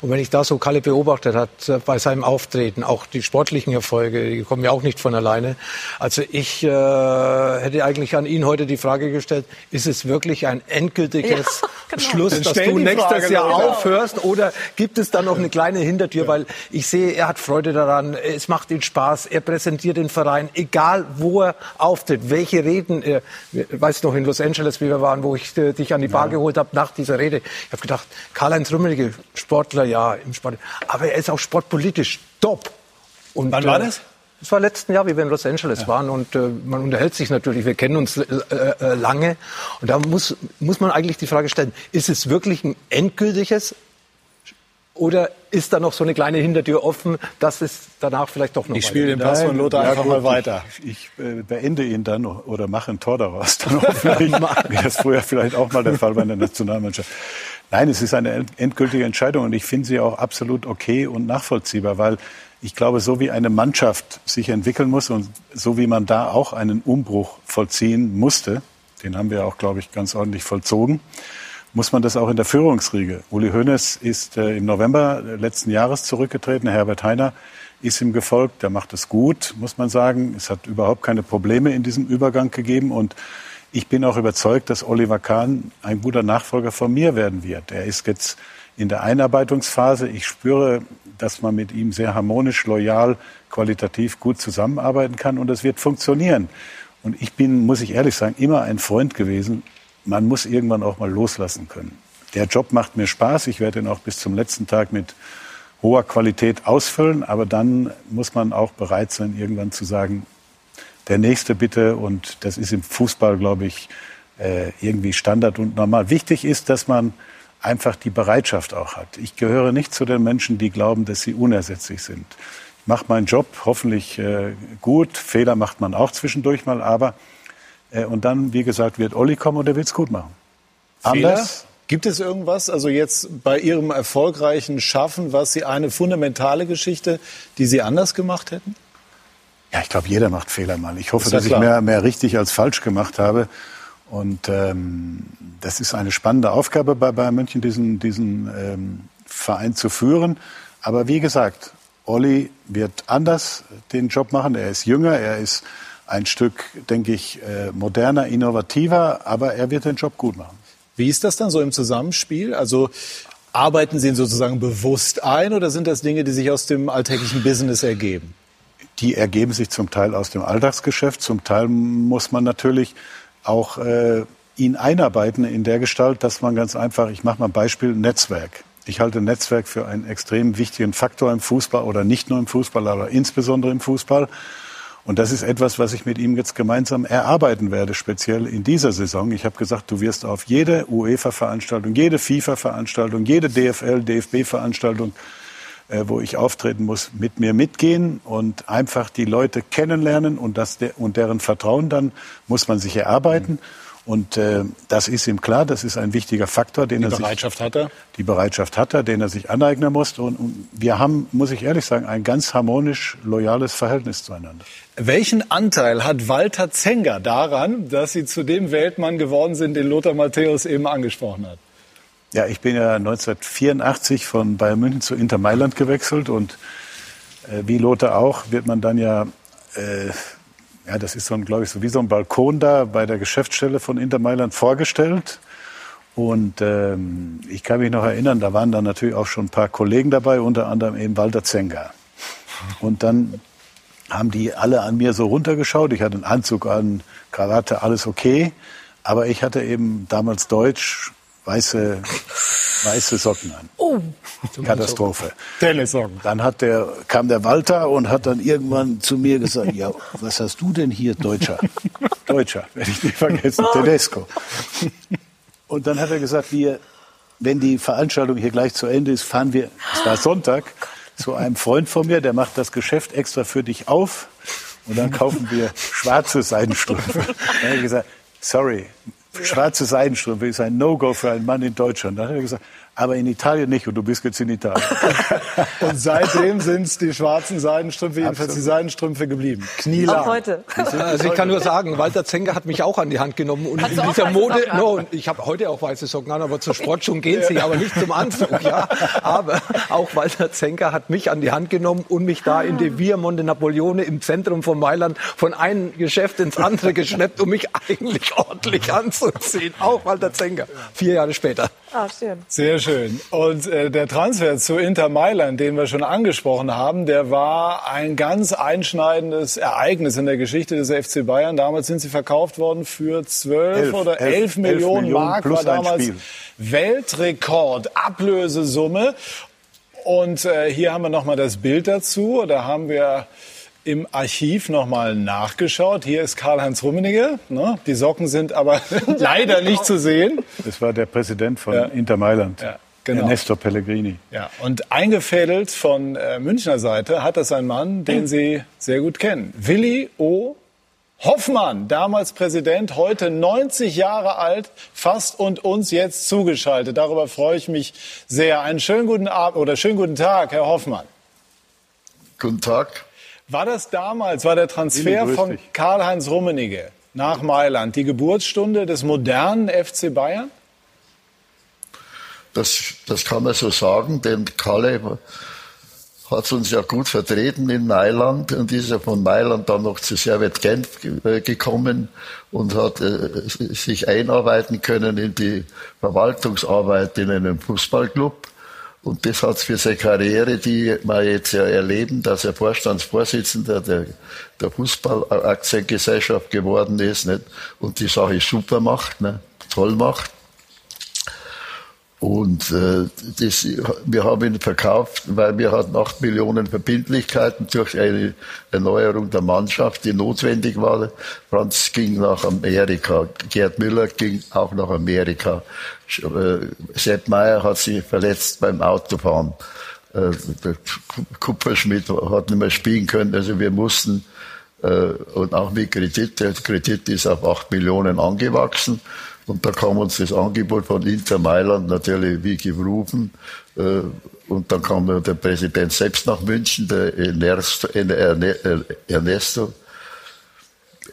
Und wenn ich da so Kalle beobachtet hat äh, bei seinem Auftreten, auch die sportlichen Erfolge, die kommen ja auch nicht von alleine. Also ich äh, hätte eigentlich an ihn heute die Frage gestellt, ist es wirklich ein endgültiges ja, genau. Schluss, dass du nächstes Jahr genau. aufhörst? Oder gibt es da noch eine kleine Hintertür? Weil ich sehe, er hat Freude daran, es macht ihm Spaß, er präsentiert den Verein, egal wo er auftritt, welche Reden, äh, weißt du noch in Los Angeles, wie wir waren, wo ich äh, dich an die Bar ja. geholt habe nach dieser Rede. Ich habe gedacht, Karl-Heinz Rummenigge, Sportler, ja, im Sport, aber er ist auch sportpolitisch top. Und, Wann war äh, das? Das war letzten Jahr, wie wir in Los Angeles ja. waren und äh, man unterhält sich natürlich, wir kennen uns äh, äh, lange und da muss, muss man eigentlich die Frage stellen, ist es wirklich ein endgültiges oder ist da noch so eine kleine Hintertür offen, dass es danach vielleicht doch noch Ich spiele den Pass von Lothar einfach mal weiter. Ich, ich äh, beende ihn dann oder mache ein Tor daraus, dann wie das früher vielleicht auch mal der Fall war in der Nationalmannschaft. Nein, es ist eine endgültige Entscheidung und ich finde sie auch absolut okay und nachvollziehbar, weil ich glaube, so wie eine Mannschaft sich entwickeln muss und so wie man da auch einen Umbruch vollziehen musste, den haben wir auch, glaube ich, ganz ordentlich vollzogen, muss man das auch in der Führungsriege. Uli Hoeneß ist äh, im November letzten Jahres zurückgetreten. Herbert Heiner ist ihm gefolgt. Der macht es gut, muss man sagen. Es hat überhaupt keine Probleme in diesem Übergang gegeben. Und ich bin auch überzeugt, dass Oliver Kahn ein guter Nachfolger von mir werden wird. Er ist jetzt in der Einarbeitungsphase. Ich spüre, dass man mit ihm sehr harmonisch, loyal, qualitativ gut zusammenarbeiten kann. Und es wird funktionieren. Und ich bin, muss ich ehrlich sagen, immer ein Freund gewesen man muss irgendwann auch mal loslassen können. Der Job macht mir Spaß. Ich werde ihn auch bis zum letzten Tag mit hoher Qualität ausfüllen. Aber dann muss man auch bereit sein, irgendwann zu sagen, der nächste bitte. Und das ist im Fußball, glaube ich, äh, irgendwie Standard und normal. Wichtig ist, dass man einfach die Bereitschaft auch hat. Ich gehöre nicht zu den Menschen, die glauben, dass sie unersetzlich sind. Ich mache meinen Job hoffentlich äh, gut. Fehler macht man auch zwischendurch mal, aber und dann, wie gesagt, wird Olli kommen und er will es gut machen. Anders? Gibt es irgendwas, also jetzt bei Ihrem erfolgreichen Schaffen, was Sie eine fundamentale Geschichte, die Sie anders gemacht hätten? Ja, ich glaube, jeder macht Fehler mal. Ich hoffe, dass klar. ich mehr, mehr richtig als falsch gemacht habe. Und ähm, das ist eine spannende Aufgabe bei Bayern München, diesen, diesen ähm, Verein zu führen. Aber wie gesagt, Olli wird anders den Job machen. Er ist jünger, er ist ein Stück, denke ich, äh, moderner, innovativer, aber er wird den Job gut machen. Wie ist das dann so im Zusammenspiel? Also arbeiten Sie ihn sozusagen bewusst ein oder sind das Dinge, die sich aus dem alltäglichen Business ergeben? Die ergeben sich zum Teil aus dem Alltagsgeschäft, zum Teil muss man natürlich auch äh, ihn einarbeiten in der Gestalt, dass man ganz einfach, ich mache mal ein Beispiel, Netzwerk. Ich halte Netzwerk für einen extrem wichtigen Faktor im Fußball oder nicht nur im Fußball, aber insbesondere im Fußball. Und das ist etwas, was ich mit ihm jetzt gemeinsam erarbeiten werde, speziell in dieser Saison. Ich habe gesagt, du wirst auf jede UEFA-Veranstaltung, jede FIFA-Veranstaltung, jede DFL, DFB-Veranstaltung, äh, wo ich auftreten muss, mit mir mitgehen und einfach die Leute kennenlernen und, das, und deren Vertrauen dann muss man sich erarbeiten. Mhm. Und äh, das ist ihm klar, das ist ein wichtiger Faktor, den die er sich... Die Bereitschaft hat er? Die Bereitschaft hat er, den er sich aneignen muss. Und, und wir haben, muss ich ehrlich sagen, ein ganz harmonisch, loyales Verhältnis zueinander. Welchen Anteil hat Walter Zenger daran, dass Sie zu dem Weltmann geworden sind, den Lothar Matthäus eben angesprochen hat? Ja, ich bin ja 1984 von Bayern München zu Inter Mailand gewechselt und äh, wie Lothar auch wird man dann ja äh, ja, das ist so ein, glaube ich, so wie so ein Balkon da bei der Geschäftsstelle von Inter Mailand vorgestellt. Und ähm, ich kann mich noch erinnern, da waren dann natürlich auch schon ein paar Kollegen dabei, unter anderem eben Walter Zenger. Und dann haben die alle an mir so runtergeschaut. Ich hatte einen Anzug an, Krawatte, alles okay. Aber ich hatte eben damals Deutsch, weiße, weiße Socken an. Oh. Katastrophe. Tennissocken. Dann hat der, kam der Walter und hat dann irgendwann zu mir gesagt, ja, was hast du denn hier, Deutscher? Deutscher, werde ich nicht vergessen, Tedesco. Und dann hat er gesagt, wir, wenn die Veranstaltung hier gleich zu Ende ist, fahren wir, es war Sonntag, zu einem Freund von mir, der macht das Geschäft extra für dich auf und dann kaufen wir schwarze Seidenstrümpfe. Dann hat er gesagt, sorry, schwarze Seidenstrümpfe ist ein No-Go für einen Mann in Deutschland. Dann hat er gesagt, aber in Italien nicht und du bist jetzt in Italien. und seitdem sind es die schwarzen Seidenstrümpfe, jedenfalls Absolut. die Seidenstrümpfe geblieben. Knielang. Auch heute. Also ich kann nur sagen, Walter Zenker hat mich auch an die Hand genommen und Hast in dieser Mode, no, ich habe heute auch weiße Socken an, aber zur Sportschuhen gehen sie, aber nicht zum Anzug, ja. Aber auch Walter Zenker hat mich an die Hand genommen und mich da in die Via Monte Napoleone im Zentrum von Mailand von einem Geschäft ins andere geschleppt, um mich eigentlich ordentlich anzuziehen. Auch Walter Zenker. Vier Jahre später. Ah, schön. Sehr schön. Und äh, der Transfer zu Inter Mailand, den wir schon angesprochen haben, der war ein ganz einschneidendes Ereignis in der Geschichte des FC Bayern. Damals sind sie verkauft worden für 12 elf, oder 11, elf Millionen, Millionen Mark, war damals Weltrekord, Ablösesumme. Und äh, hier haben wir nochmal das Bild dazu. Da haben wir im Archiv nochmal nachgeschaut. Hier ist Karl-Heinz Rummenigge. Ne? Die Socken sind aber leider nicht zu sehen. Das war der Präsident von ja. Inter Mailand. Ja. Genau. Ernesto Pellegrini. Ja, und eingefädelt von äh, Münchner Seite hat das ein Mann, den Sie sehr gut kennen. Willi O. Hoffmann, damals Präsident, heute 90 Jahre alt, fast und uns jetzt zugeschaltet. Darüber freue ich mich sehr. Einen schönen guten Abend oder schönen guten Tag, Herr Hoffmann. Guten Tag. War das damals, war der Transfer von Karl-Heinz Rummenigge nach Mailand die Geburtsstunde des modernen FC Bayern? Das, das kann man so sagen, denn Kalle hat uns ja gut vertreten in Mailand und ist ja von Mailand dann noch zu Servet Genf äh, gekommen und hat äh, sich einarbeiten können in die Verwaltungsarbeit in einem Fußballclub. Und das hat für seine Karriere, die wir jetzt ja erleben, dass er Vorstandsvorsitzender der, der Fußballaktiengesellschaft geworden ist nicht? und die Sache super macht, ne? toll macht. Und äh, das, wir haben ihn verkauft, weil wir hatten acht Millionen Verbindlichkeiten durch eine Erneuerung der Mannschaft, die notwendig war. Franz ging nach Amerika, Gerd Müller ging auch nach Amerika. Äh, Sepp Meyer hat sich verletzt beim Autofahren. Äh, Kupferschmidt hat nicht mehr spielen können, also wir mussten äh, und auch mit Kredit, der Kredit ist auf acht Millionen angewachsen. Und da kam uns das Angebot von Inter Mailand natürlich wie gerufen. Äh, und dann kam der Präsident selbst nach München, der Ernesto. Ernesto.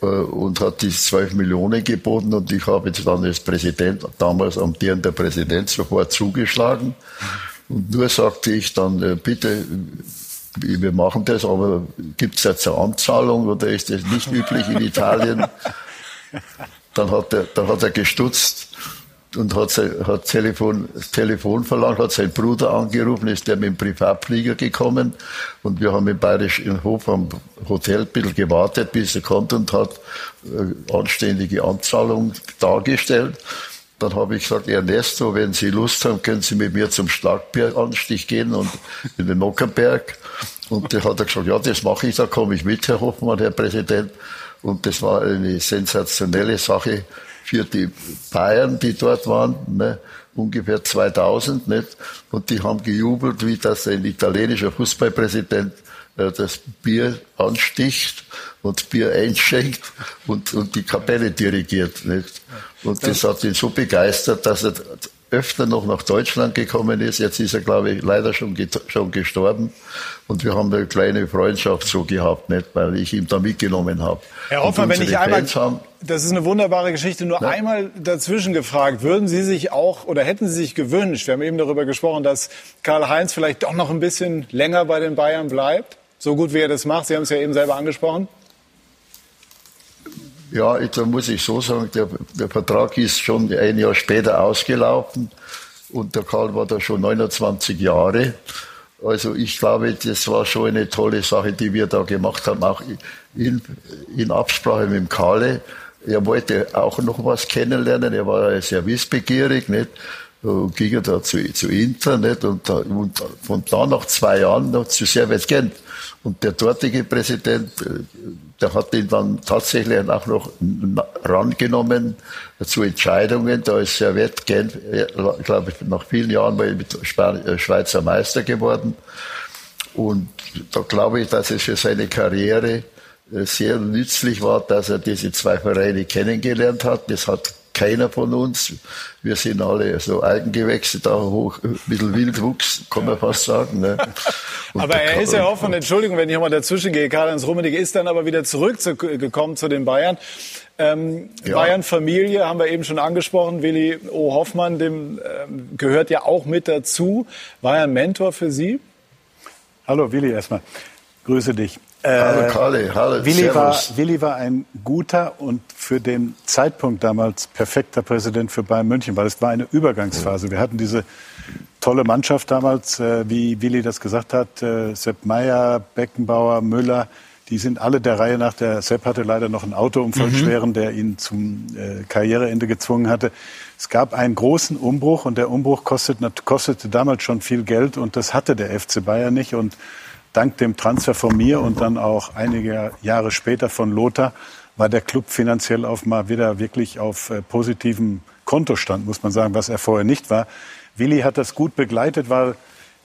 äh, und hat die 12 Millionen geboten und ich habe jetzt dann als Präsident, damals amtierender Präsident, sofort zugeschlagen. Und nur sagte ich dann, äh, bitte, wir machen das, aber gibt es jetzt eine Anzahlung oder ist das nicht üblich in Italien? Dann hat er, dann hat er gestutzt und hat, hat Telefon, Telefon verlangt, hat seinen Bruder angerufen, ist der mit dem Privatflieger gekommen und wir haben im Bayerischen Hof am Hotel ein bisschen gewartet, bis er kommt und hat äh, anständige Anzahlung dargestellt. Dann habe ich gesagt, Ernesto, wenn Sie Lust haben, können Sie mit mir zum Schlagberganstich gehen und in den Nockerberg. Und der hat er gesagt, ja, das mache ich, da komme ich mit, Herr Hoffmann, Herr Präsident. Und das war eine sensationelle Sache für die Bayern, die dort waren, ne, ungefähr 2000, nicht? und die haben gejubelt, wie das ein italienischer Fußballpräsident äh, das Bier ansticht und Bier einschenkt und, und die Kapelle dirigiert. Nicht? Und das hat ihn so begeistert, dass er öfter noch nach Deutschland gekommen ist. Jetzt ist er, glaube ich, leider schon, schon gestorben. Und wir haben eine kleine Freundschaft so gehabt, nicht, weil ich ihn da mitgenommen habe. Herr Hoffmann, wenn ich einmal, haben, das ist eine wunderbare Geschichte, nur ja. einmal dazwischen gefragt, würden Sie sich auch oder hätten Sie sich gewünscht, wir haben eben darüber gesprochen, dass Karl-Heinz vielleicht doch noch ein bisschen länger bei den Bayern bleibt? So gut wie er das macht, Sie haben es ja eben selber angesprochen. Ja, da muss ich so sagen, der, der Vertrag ist schon ein Jahr später ausgelaufen und der Karl war da schon 29 Jahre. Also ich glaube, das war schon eine tolle Sache, die wir da gemacht haben, auch in, in Absprache mit dem Karle. Er wollte auch noch was kennenlernen, er war sehr wissbegierig, nicht? ging er da zu, zu Inter, nicht? Und, und von da nach zwei Jahren noch zu Servet Gent. Und der dortige Präsident, äh, der hat ihn dann tatsächlich auch noch rangenommen zu Entscheidungen. Da ist Servet Gent, äh, glaube ich, nach vielen Jahren mal mit äh, Schweizer Meister geworden. Und da glaube ich, dass es für seine Karriere sehr nützlich war, dass er diese zwei Vereine kennengelernt hat. Das hat keiner von uns. Wir sind alle so Eigengewächse, da hoch, ein bisschen Wildwuchs, kann man fast sagen. Ne? aber er ist ja auch von, Entschuldigung, wenn ich mal dazwischen gehe, Karl-Heinz Rummenigge ist dann aber wieder zurückgekommen zu den Bayern. Ähm, ja. Bayern-Familie haben wir eben schon angesprochen. Willi O. Hoffmann, dem ähm, gehört ja auch mit dazu. War er ein Mentor für Sie? Hallo Willi erstmal. Grüße dich. Äh, hallo Kalle, hallo. Willi war, Willi war ein guter und für den Zeitpunkt damals perfekter Präsident für Bayern München, weil es war eine Übergangsphase. Wir hatten diese tolle Mannschaft damals, äh, wie Willi das gesagt hat, äh, Sepp Meyer, Beckenbauer, Müller, die sind alle der Reihe nach. Der Sepp hatte leider noch einen Autounfall mhm. schweren, der ihn zum äh, Karriereende gezwungen hatte. Es gab einen großen Umbruch und der Umbruch kostete, kostete damals schon viel Geld und das hatte der FC Bayern nicht und dank dem Transfer von mir und dann auch einige Jahre später von Lothar war der Club finanziell auf mal wieder wirklich auf äh, positivem Kontostand, muss man sagen, was er vorher nicht war. Willi hat das gut begleitet, weil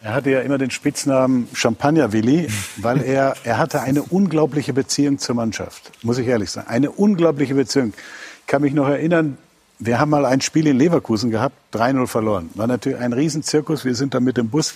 er hatte ja immer den Spitznamen Champagner Willi, weil er, er hatte eine unglaubliche Beziehung zur Mannschaft, muss ich ehrlich sagen. Eine unglaubliche Beziehung. Ich kann mich noch erinnern, wir haben mal ein Spiel in Leverkusen gehabt, 3-0 verloren. War natürlich ein Riesenzirkus. Wir sind da mit dem Bus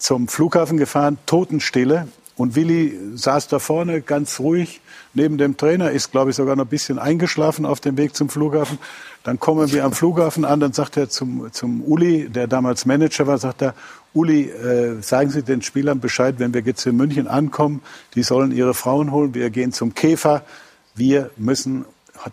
zum Flughafen gefahren, Totenstille. Und Willi saß da vorne ganz ruhig neben dem Trainer, ist, glaube ich, sogar noch ein bisschen eingeschlafen auf dem Weg zum Flughafen. Dann kommen wir am Flughafen an, dann sagt er zum, zum Uli, der damals Manager war, sagt er, Uli, äh, sagen Sie den Spielern Bescheid, wenn wir jetzt in München ankommen, die sollen ihre Frauen holen, wir gehen zum Käfer, wir müssen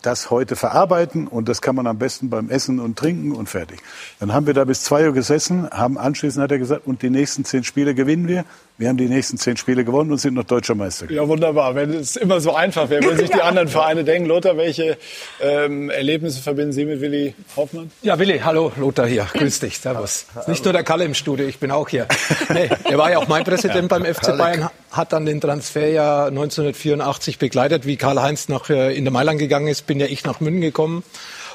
das heute verarbeiten und das kann man am besten beim Essen und Trinken und fertig. Dann haben wir da bis zwei Uhr gesessen, haben anschließend hat er gesagt, und die nächsten zehn Spiele gewinnen wir. Wir haben die nächsten zehn Spiele gewonnen und sind noch deutscher Meister. Ja, wunderbar. Wenn es immer so einfach wäre, würden sich die anderen Vereine denken. Lothar, welche ähm, Erlebnisse verbinden Sie mit Willi Hoffmann? Ja, Willi, hallo, Lothar hier. Grüß dich, servus. Hallo. Nicht nur der Kalle im Studio, ich bin auch hier. Nee, er war ja auch mein Präsident beim FC Bayern, hat dann den Transfer ja 1984 begleitet, wie Karl-Heinz nach äh, in der Mailand gegangen ist, bin ja ich nach München gekommen.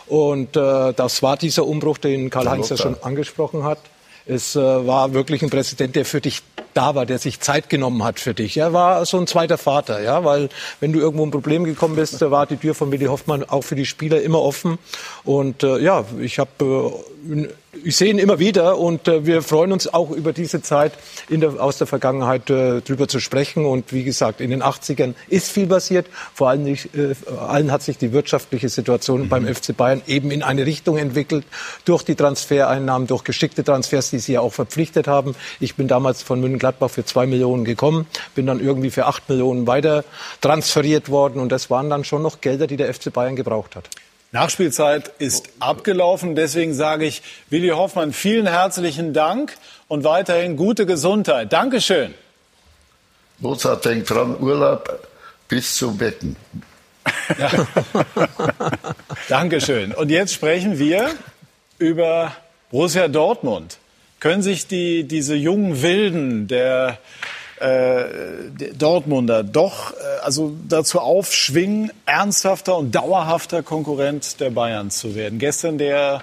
Und äh, das war dieser Umbruch, den Karl-Heinz ja schon angesprochen hat. Es äh, war wirklich ein Präsident, der für dich da war, der sich Zeit genommen hat für dich. Er war so ein zweiter Vater, ja, weil wenn du irgendwo ein Problem gekommen bist, da war die Tür von Willi Hoffmann auch für die Spieler immer offen. Und äh, ja, ich habe äh, ich sehe ihn immer wieder und äh, wir freuen uns auch über diese Zeit der, aus der Vergangenheit äh, drüber zu sprechen. Und wie gesagt, in den 80ern ist viel passiert. Vor allem, nicht, äh, allen hat sich die wirtschaftliche Situation mhm. beim FC Bayern eben in eine Richtung entwickelt durch die Transfereinnahmen, durch geschickte Transfers, die sie ja auch verpflichtet haben. Ich bin damals von München-Gladbach für zwei Millionen gekommen, bin dann irgendwie für acht Millionen weiter transferiert worden und das waren dann schon noch Gelder, die der FC Bayern gebraucht hat. Nachspielzeit ist abgelaufen. Deswegen sage ich Willi Hoffmann vielen herzlichen Dank und weiterhin gute Gesundheit. Dankeschön. Mozart denkt dran, Urlaub bis zum Wetten. Ja. Dankeschön. Und jetzt sprechen wir über Borussia Dortmund. Können sich die, diese jungen Wilden der äh, Dortmunder doch äh, also dazu aufschwingen, ernsthafter und dauerhafter Konkurrent der Bayern zu werden. Gestern der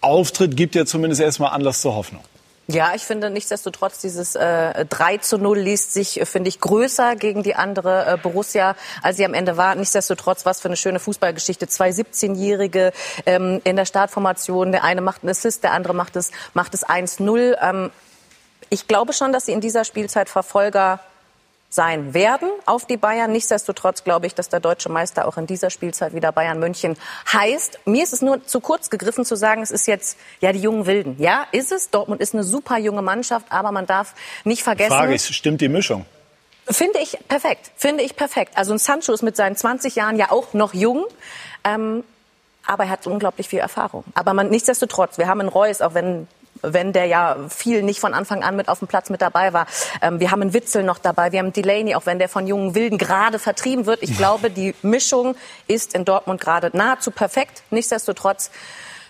Auftritt gibt ja zumindest erstmal Anlass zur Hoffnung. Ja, ich finde nichtsdestotrotz dieses äh, 3 zu 0 liest sich, äh, finde ich, größer gegen die andere äh, Borussia, als sie am Ende war. Nichtsdestotrotz, was für eine schöne Fußballgeschichte. Zwei 17-Jährige ähm, in der Startformation. Der eine macht einen Assist, der andere macht es, macht es 1-0. Ähm, ich glaube schon, dass sie in dieser Spielzeit Verfolger sein werden auf die Bayern. Nichtsdestotrotz glaube ich, dass der deutsche Meister auch in dieser Spielzeit wieder Bayern München heißt. Mir ist es nur zu kurz gegriffen zu sagen, es ist jetzt ja die jungen Wilden. Ja, ist es. Dortmund ist eine super junge Mannschaft, aber man darf nicht vergessen. Frage ist, stimmt die Mischung? Finde ich perfekt. Finde ich perfekt. Also ein Sancho ist mit seinen 20 Jahren ja auch noch jung. Ähm, aber er hat unglaublich viel Erfahrung. Aber man, nichtsdestotrotz, wir haben einen Reus, auch wenn wenn der ja viel nicht von Anfang an mit auf dem Platz mit dabei war. Ähm, wir haben einen Witzel noch dabei, wir haben Delaney, auch wenn der von jungen Wilden gerade vertrieben wird. Ich glaube, die Mischung ist in Dortmund gerade nahezu perfekt. Nichtsdestotrotz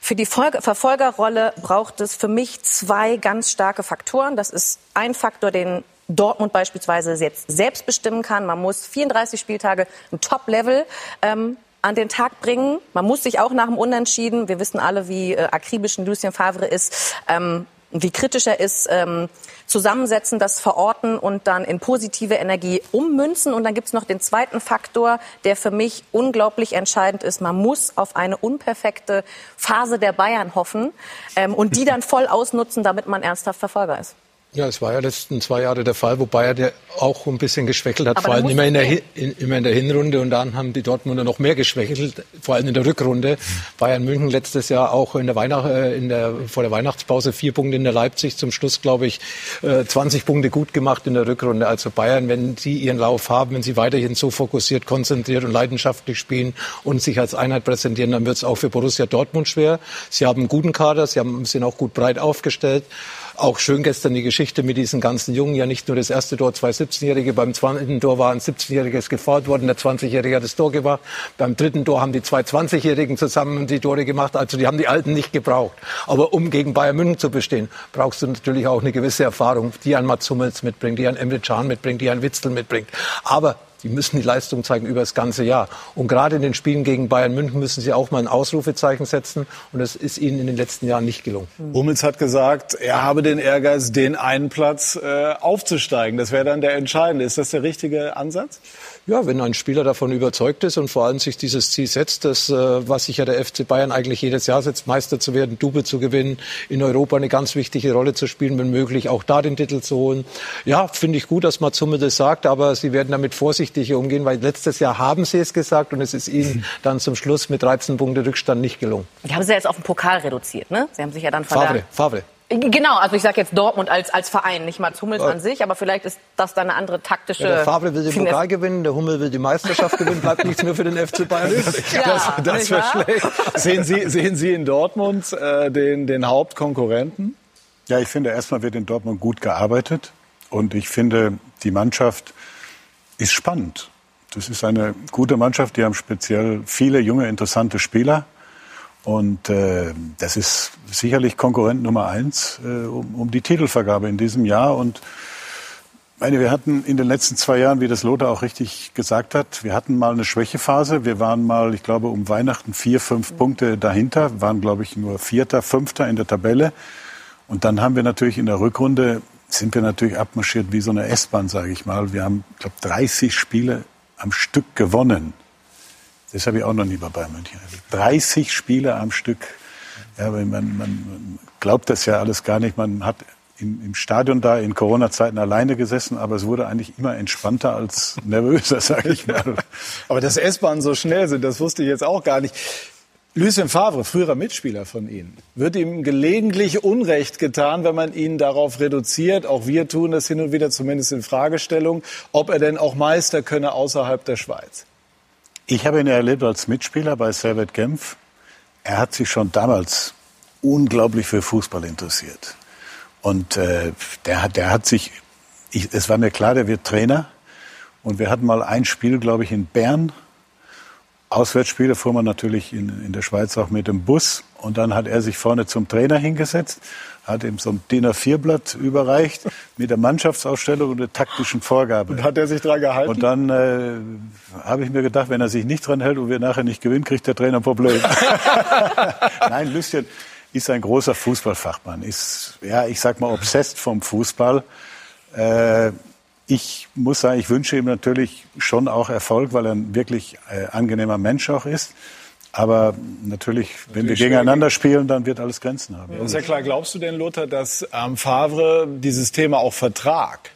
für die Folge, Verfolgerrolle braucht es für mich zwei ganz starke Faktoren. Das ist ein Faktor, den Dortmund beispielsweise jetzt selbst bestimmen kann. Man muss 34 Spieltage ein Top-Level ähm, an den Tag bringen. Man muss sich auch nach dem Unentschieden, wir wissen alle, wie äh, akribisch ein Lucien Favre ist, ähm, wie kritisch er ist, ähm, zusammensetzen, das verorten und dann in positive Energie ummünzen. Und dann gibt's noch den zweiten Faktor, der für mich unglaublich entscheidend ist. Man muss auf eine unperfekte Phase der Bayern hoffen ähm, und die dann voll ausnutzen, damit man ernsthaft Verfolger ist. Ja, es war ja letzten zwei Jahre der Fall, wobei er der auch ein bisschen geschwächelt hat, Aber vor allem immer in, der, in, immer in der Hinrunde und dann haben die Dortmunder noch mehr geschwächelt, vor allem in der Rückrunde. Bayern München letztes Jahr auch in der Weihnacht, äh, in der, vor der Weihnachtspause vier Punkte in der Leipzig, zum Schluss glaube ich 20 äh, Punkte gut gemacht in der Rückrunde. Also Bayern, wenn sie ihren Lauf haben, wenn sie weiterhin so fokussiert, konzentriert und leidenschaftlich spielen und sich als Einheit präsentieren, dann wird es auch für Borussia Dortmund schwer. Sie haben einen guten Kader, sie haben, sind auch gut breit aufgestellt. Auch schön gestern die Geschichte mit diesen ganzen Jungen. Ja, nicht nur das erste Tor, zwei 17-Jährige. Beim zweiten Tor war ein 17-Jähriges gefordert worden. Der 20-Jährige hat das Tor gemacht. Beim dritten Tor haben die zwei 20-Jährigen zusammen die Tore gemacht. Also die haben die Alten nicht gebraucht. Aber um gegen Bayern München zu bestehen, brauchst du natürlich auch eine gewisse Erfahrung, die ein Mats Hummels mitbringt, die ein Emre Can mitbringt, die ein Witzel mitbringt. Aber die müssen die Leistung zeigen über das ganze Jahr. Und gerade in den Spielen gegen Bayern München müssen sie auch mal ein Ausrufezeichen setzen. Und das ist ihnen in den letzten Jahren nicht gelungen. Hummels hat gesagt, er habe den Ehrgeiz, den einen Platz äh, aufzusteigen. Das wäre dann der entscheidende. Ist das der richtige Ansatz? Ja, wenn ein Spieler davon überzeugt ist und vor allem sich dieses Ziel setzt, das, äh, was sich ja der FC Bayern eigentlich jedes Jahr setzt, Meister zu werden, Double zu gewinnen, in Europa eine ganz wichtige Rolle zu spielen, wenn möglich auch da den Titel zu holen. Ja, finde ich gut, dass Matsume das sagt, aber sie werden damit vorsichtiger umgehen, weil letztes Jahr haben sie es gesagt und es ist ihnen dann zum Schluss mit 13 Punkte Rückstand nicht gelungen. Die haben sie ja jetzt auf den Pokal reduziert, ne? Sie haben sich ja dann Favre, Favre. Genau, also ich sage jetzt Dortmund als, als Verein, nicht mal Hummels an sich, aber vielleicht ist das dann eine andere taktische... Ja, der Favre will den Pokal gewinnen, der Hummel will die Meisterschaft gewinnen, bleibt nichts mehr für den FC Bayern. Ja, das das wäre schlecht. Sehen Sie, sehen Sie in Dortmund äh, den, den Hauptkonkurrenten? Ja, ich finde, erstmal wird in Dortmund gut gearbeitet und ich finde, die Mannschaft ist spannend. Das ist eine gute Mannschaft, die haben speziell viele junge, interessante Spieler. Und äh, das ist sicherlich Konkurrent Nummer eins äh, um, um die Titelvergabe in diesem Jahr. Und meine, wir hatten in den letzten zwei Jahren, wie das Lothar auch richtig gesagt hat, wir hatten mal eine Schwächephase. Wir waren mal, ich glaube, um Weihnachten vier, fünf Punkte dahinter, waren, glaube ich, nur Vierter, Fünfter in der Tabelle. Und dann haben wir natürlich in der Rückrunde sind wir natürlich abmarschiert wie so eine S-Bahn, sage ich mal. Wir haben, glaube 30 Spiele am Stück gewonnen. Das habe ich auch noch nie bei Bayern München. 30 Spiele am Stück. Ja, man, man glaubt das ja alles gar nicht. Man hat im, im Stadion da in Corona-Zeiten alleine gesessen, aber es wurde eigentlich immer entspannter als nervöser, sage ich mal. aber dass S-Bahnen so schnell sind, das wusste ich jetzt auch gar nicht. Lucien Favre, früherer Mitspieler von Ihnen, wird ihm gelegentlich Unrecht getan, wenn man ihn darauf reduziert. Auch wir tun das hin und wieder zumindest in Fragestellung, ob er denn auch Meister könne außerhalb der Schweiz. Ich habe ihn erlebt als Mitspieler bei Servet Genf. Er hat sich schon damals unglaublich für Fußball interessiert. Und äh, der, der hat sich, ich, es war mir klar, der wird Trainer. Und wir hatten mal ein Spiel, glaube ich, in Bern Auswärtsspiele fuhr man natürlich in, in der Schweiz auch mit dem Bus. Und dann hat er sich vorne zum Trainer hingesetzt, hat ihm so ein DIN A4-Blatt überreicht mit der Mannschaftsausstellung und der taktischen Vorgabe. Und hat er sich dran gehalten? Und dann äh, habe ich mir gedacht, wenn er sich nicht dran hält und wir nachher nicht gewinnen, kriegt der Trainer ein Problem. Nein, Lucien ist ein großer Fußballfachmann, ist, ja, ich sag mal, obsessed vom Fußball. Äh, ich muss sagen, ich wünsche ihm natürlich schon auch Erfolg, weil er ein wirklich äh, angenehmer Mensch auch ist. Aber natürlich, wenn wir gegeneinander spielen, dann wird alles Grenzen haben. Ja, sehr klar. Glaubst du denn, Lothar, dass ähm, Favre dieses Thema auch Vertrag,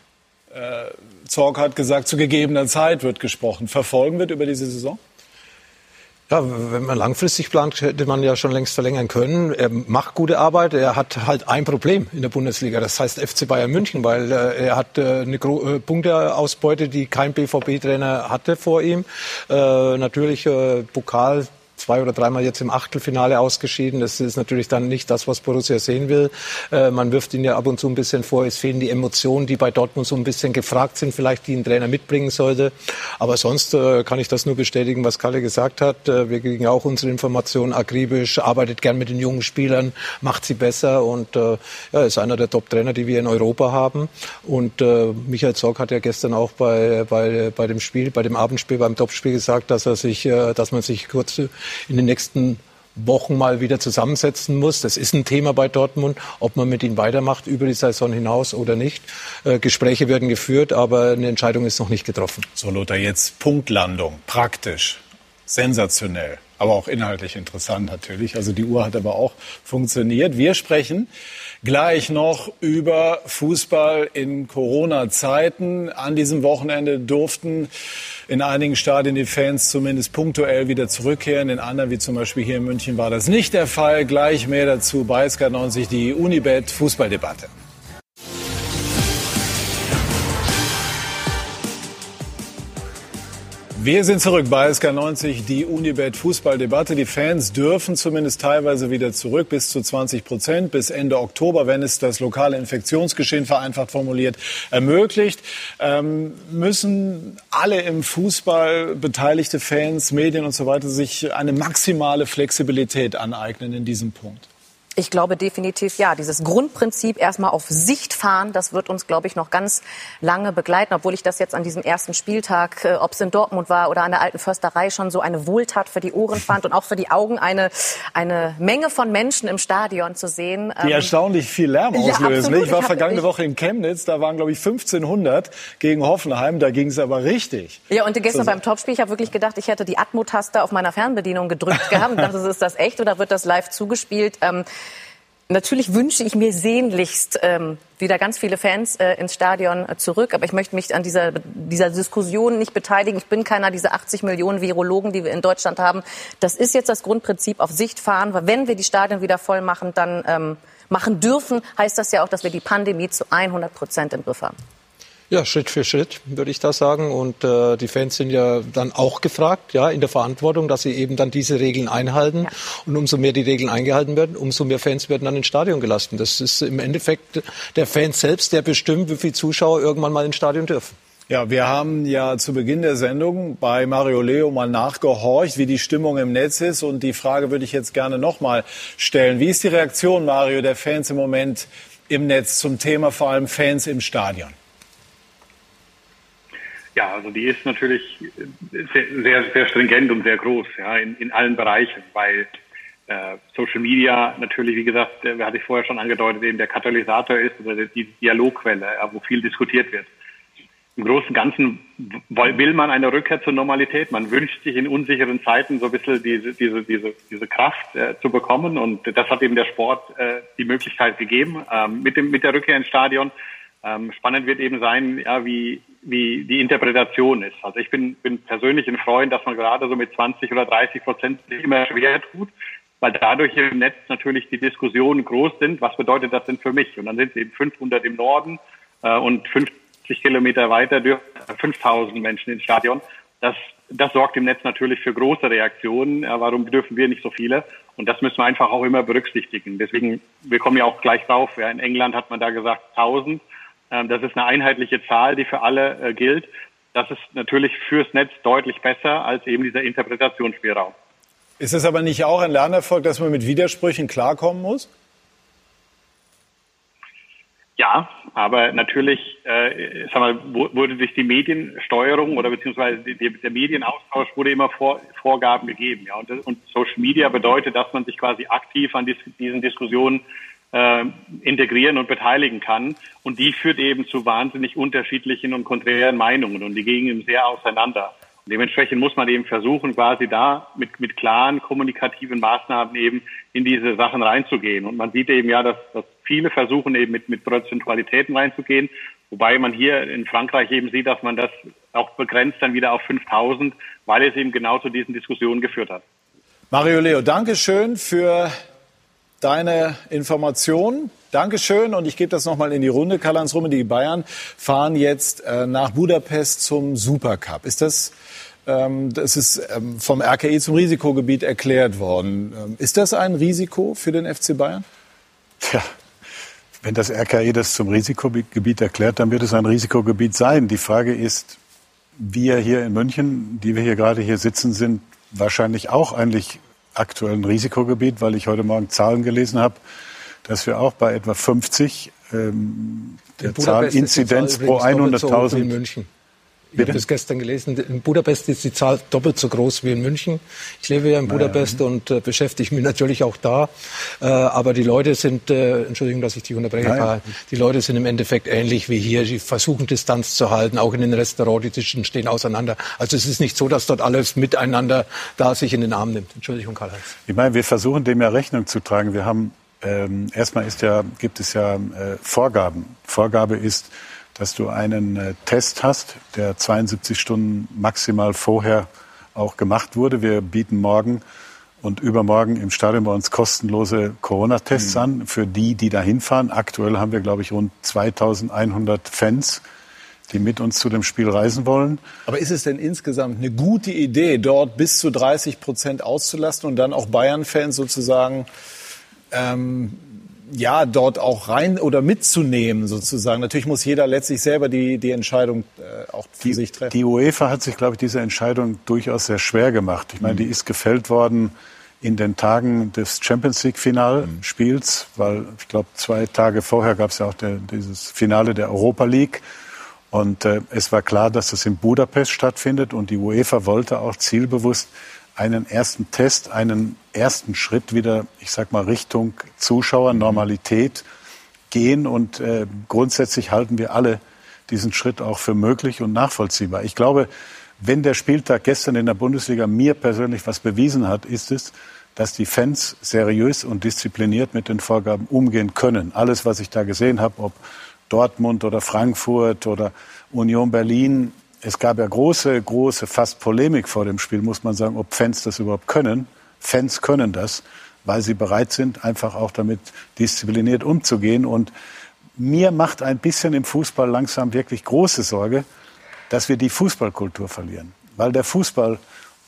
äh, Zorg hat gesagt, zu gegebener Zeit wird gesprochen, verfolgen wird über diese Saison? Ja, wenn man langfristig plant, hätte man ja schon längst verlängern können. Er macht gute Arbeit. Er hat halt ein Problem in der Bundesliga. Das heißt FC Bayern München, weil äh, er hat äh, eine äh, Punkteausbeute, die kein BVB-Trainer hatte vor ihm. Natürlich Pokal zwei oder dreimal jetzt im Achtelfinale ausgeschieden. Das ist natürlich dann nicht das, was Borussia sehen will. Äh, man wirft ihn ja ab und zu ein bisschen vor, es fehlen die Emotionen, die bei Dortmund so ein bisschen gefragt sind, vielleicht die ein Trainer mitbringen sollte. Aber sonst äh, kann ich das nur bestätigen, was Kalle gesagt hat. Äh, wir kriegen ja auch unsere Informationen akribisch, arbeitet gern mit den jungen Spielern, macht sie besser und äh, ja, ist einer der Top-Trainer, die wir in Europa haben. Und äh, Michael Zorg hat ja gestern auch bei, bei, bei dem Spiel, bei dem Abendspiel, beim Topspiel gesagt, dass er sich, äh, dass man sich kurz in den nächsten Wochen mal wieder zusammensetzen muss. Das ist ein Thema bei Dortmund, ob man mit ihnen weitermacht über die Saison hinaus oder nicht. Äh, Gespräche werden geführt, aber eine Entscheidung ist noch nicht getroffen. So, Lothar, jetzt Punktlandung. Praktisch. Sensationell. Aber auch inhaltlich interessant natürlich. Also die Uhr hat aber auch funktioniert. Wir sprechen gleich noch über Fußball in Corona-Zeiten. An diesem Wochenende durften in einigen Stadien die Fans zumindest punktuell wieder zurückkehren. In anderen, wie zum Beispiel hier in München, war das nicht der Fall. Gleich mehr dazu bei SK90, die Unibet Fußballdebatte. Wir sind zurück bei SK90, die Unibet Fußballdebatte. Die Fans dürfen zumindest teilweise wieder zurück, bis zu 20 Prozent, bis Ende Oktober, wenn es das lokale Infektionsgeschehen vereinfacht formuliert ermöglicht. Ähm, müssen alle im Fußball beteiligte Fans, Medien und so weiter sich eine maximale Flexibilität aneignen in diesem Punkt? Ich glaube definitiv ja. Dieses Grundprinzip erstmal auf Sicht fahren, das wird uns, glaube ich, noch ganz lange begleiten. Obwohl ich das jetzt an diesem ersten Spieltag, äh, ob es in Dortmund war oder an der alten Försterei, schon so eine Wohltat für die Ohren fand und auch für die Augen eine, eine Menge von Menschen im Stadion zu sehen. Die ähm, erstaunlich viel Lärm auslösen. Ja, ich war vergangene Woche in Chemnitz, da waren, glaube ich, 1500 gegen Hoffenheim. Da ging es aber richtig. Ja, und gestern so, beim Topspiel, ich habe wirklich gedacht, ich hätte die Atmo-Taste auf meiner Fernbedienung gedrückt gehabt und dachte, ist das echt oder wird das live zugespielt? Ähm, Natürlich wünsche ich mir sehnlichst ähm, wieder ganz viele Fans äh, ins Stadion äh, zurück, aber ich möchte mich an dieser, dieser Diskussion nicht beteiligen. Ich bin keiner dieser 80 Millionen Virologen, die wir in Deutschland haben. Das ist jetzt das Grundprinzip auf Sicht fahren, weil wenn wir die Stadien wieder voll machen, dann ähm, machen dürfen, heißt das ja auch, dass wir die Pandemie zu 100 Prozent im Griff haben. Ja, Schritt für Schritt würde ich da sagen. Und äh, die Fans sind ja dann auch gefragt, ja, in der Verantwortung, dass sie eben dann diese Regeln einhalten. Ja. Und umso mehr die Regeln eingehalten werden, umso mehr Fans werden dann ins Stadion gelassen. Das ist im Endeffekt der Fan selbst, der bestimmt, wie viele Zuschauer irgendwann mal ins Stadion dürfen. Ja, wir haben ja zu Beginn der Sendung bei Mario Leo mal nachgehorcht, wie die Stimmung im Netz ist. Und die Frage würde ich jetzt gerne nochmal stellen. Wie ist die Reaktion, Mario, der Fans im Moment im Netz zum Thema vor allem Fans im Stadion? Ja, also die ist natürlich sehr, sehr, stringent und sehr groß, ja, in, in allen Bereichen, weil äh, Social Media natürlich, wie gesagt, äh, hatte ich vorher schon angedeutet, eben der Katalysator ist oder die Dialogquelle, ja, wo viel diskutiert wird. Im Großen und Ganzen will man eine Rückkehr zur Normalität. Man wünscht sich in unsicheren Zeiten so ein bisschen diese, diese, diese, diese Kraft äh, zu bekommen. Und das hat eben der Sport äh, die Möglichkeit gegeben ähm, mit, dem, mit der Rückkehr ins Stadion. Ähm, spannend wird eben sein, ja, wie, wie die Interpretation ist. Also ich bin, bin persönlich ein Freund, dass man gerade so mit 20 oder 30 Prozent sich immer schwer tut weil dadurch im Netz natürlich die Diskussionen groß sind. Was bedeutet das denn für mich? Und dann sind es eben 500 im Norden äh, und 50 Kilometer weiter dürfen 5000 Menschen ins Stadion. Das, das sorgt im Netz natürlich für große Reaktionen. Ja, warum dürfen wir nicht so viele? Und das müssen wir einfach auch immer berücksichtigen. Deswegen, wir kommen ja auch gleich drauf. Ja, in England hat man da gesagt 1000. Ähm, das ist eine einheitliche Zahl, die für alle äh, gilt. Das ist natürlich fürs Netz deutlich besser als eben dieser Interpretationsspielraum. Ist es aber nicht auch ein Lernerfolg, dass man mit Widersprüchen klarkommen muss? Ja, aber natürlich, äh, sag mal, wurde durch die Mediensteuerung oder beziehungsweise der Medienaustausch wurde immer vor, Vorgaben gegeben. Ja, und, und, Social Media bedeutet, dass man sich quasi aktiv an dies, diesen Diskussionen äh, integrieren und beteiligen kann. Und die führt eben zu wahnsinnig unterschiedlichen und konträren Meinungen und die gehen eben sehr auseinander. Dementsprechend muss man eben versuchen, quasi da mit, mit klaren kommunikativen Maßnahmen eben in diese Sachen reinzugehen. Und man sieht eben ja, dass, dass viele versuchen eben mit, mit Prozentualitäten reinzugehen, wobei man hier in Frankreich eben sieht, dass man das auch begrenzt dann wieder auf 5000, weil es eben genau zu diesen Diskussionen geführt hat. Mario Leo, danke schön für deine Informationen. Dankeschön und ich gebe das nochmal in die Runde. Karl-Heinz Rumme, die Bayern fahren jetzt äh, nach Budapest zum Supercup. Ist das ähm, das ist ähm, vom RKI zum Risikogebiet erklärt worden. Ähm, ist das ein Risiko für den FC Bayern? Tja, wenn das RKI das zum Risikogebiet erklärt, dann wird es ein Risikogebiet sein. Die Frage ist, wir hier in München, die wir hier gerade hier sitzen, sind wahrscheinlich auch eigentlich aktuell ein Risikogebiet, weil ich heute Morgen Zahlen gelesen habe, dass wir auch bei etwa 50 ähm, der Zahl Inzidenz pro 100.000 ich habe das gestern gelesen. In Budapest ist die Zahl doppelt so groß wie in München. Ich lebe ja in Budapest naja. und äh, beschäftige mich natürlich auch da. Äh, aber die Leute sind, äh, Entschuldigung, dass ich dich unterbreche, naja. die Leute sind im Endeffekt ähnlich wie hier. Sie versuchen Distanz zu halten. Auch in den Restaurants, die Tischen stehen auseinander. Also es ist nicht so, dass dort alles miteinander da sich in den Arm nimmt. Entschuldigung, Karl-Heinz. Ich meine, wir versuchen dem ja Rechnung zu tragen. Wir haben ähm, erstmal ist ja, gibt es ja äh, Vorgaben. Vorgabe ist, dass du einen äh, Test hast, der 72 Stunden maximal vorher auch gemacht wurde. Wir bieten morgen und übermorgen im Stadion bei uns kostenlose Corona-Tests mhm. an für die, die da hinfahren. Aktuell haben wir, glaube ich, rund 2100 Fans, die mit uns zu dem Spiel reisen wollen. Aber ist es denn insgesamt eine gute Idee, dort bis zu 30 Prozent auszulasten und dann auch Bayern-Fans sozusagen ähm, ja, dort auch rein oder mitzunehmen sozusagen. Natürlich muss jeder letztlich selber die, die Entscheidung äh, auch für die, sich treffen. Die UEFA hat sich, glaube ich, diese Entscheidung durchaus sehr schwer gemacht. Ich meine, mhm. die ist gefällt worden in den Tagen des Champions League Finalspiels, mhm. weil ich glaube, zwei Tage vorher gab es ja auch der, dieses Finale der Europa League. Und äh, es war klar, dass das in Budapest stattfindet und die UEFA wollte auch zielbewusst einen ersten Test, einen ersten Schritt wieder, ich sag mal, Richtung Zuschauer, mhm. Normalität gehen. Und äh, grundsätzlich halten wir alle diesen Schritt auch für möglich und nachvollziehbar. Ich glaube, wenn der Spieltag gestern in der Bundesliga mir persönlich was bewiesen hat, ist es, dass die Fans seriös und diszipliniert mit den Vorgaben umgehen können. Alles, was ich da gesehen habe, ob Dortmund oder Frankfurt oder Union Berlin, es gab ja große, große, fast Polemik vor dem Spiel, muss man sagen, ob Fans das überhaupt können. Fans können das, weil sie bereit sind, einfach auch damit diszipliniert umzugehen. Und mir macht ein bisschen im Fußball langsam wirklich große Sorge, dass wir die Fußballkultur verlieren. Weil der Fußball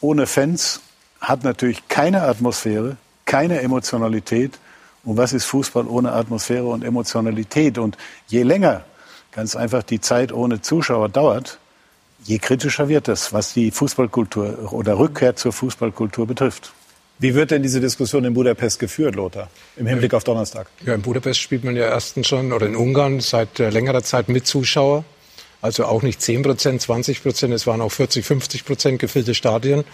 ohne Fans hat natürlich keine Atmosphäre, keine Emotionalität. Und was ist Fußball ohne Atmosphäre und Emotionalität? Und je länger ganz einfach die Zeit ohne Zuschauer dauert, je kritischer wird es, was die Fußballkultur oder Rückkehr zur Fußballkultur betrifft. Wie wird denn diese Diskussion in Budapest geführt, Lothar, im Hinblick auf Donnerstag? Ja, in Budapest spielt man ja erstens schon, oder in Ungarn seit äh, längerer Zeit mit Zuschauer. Also auch nicht 10 Prozent, 20 Prozent, es waren auch 40, 50 Prozent gefüllte Stadien.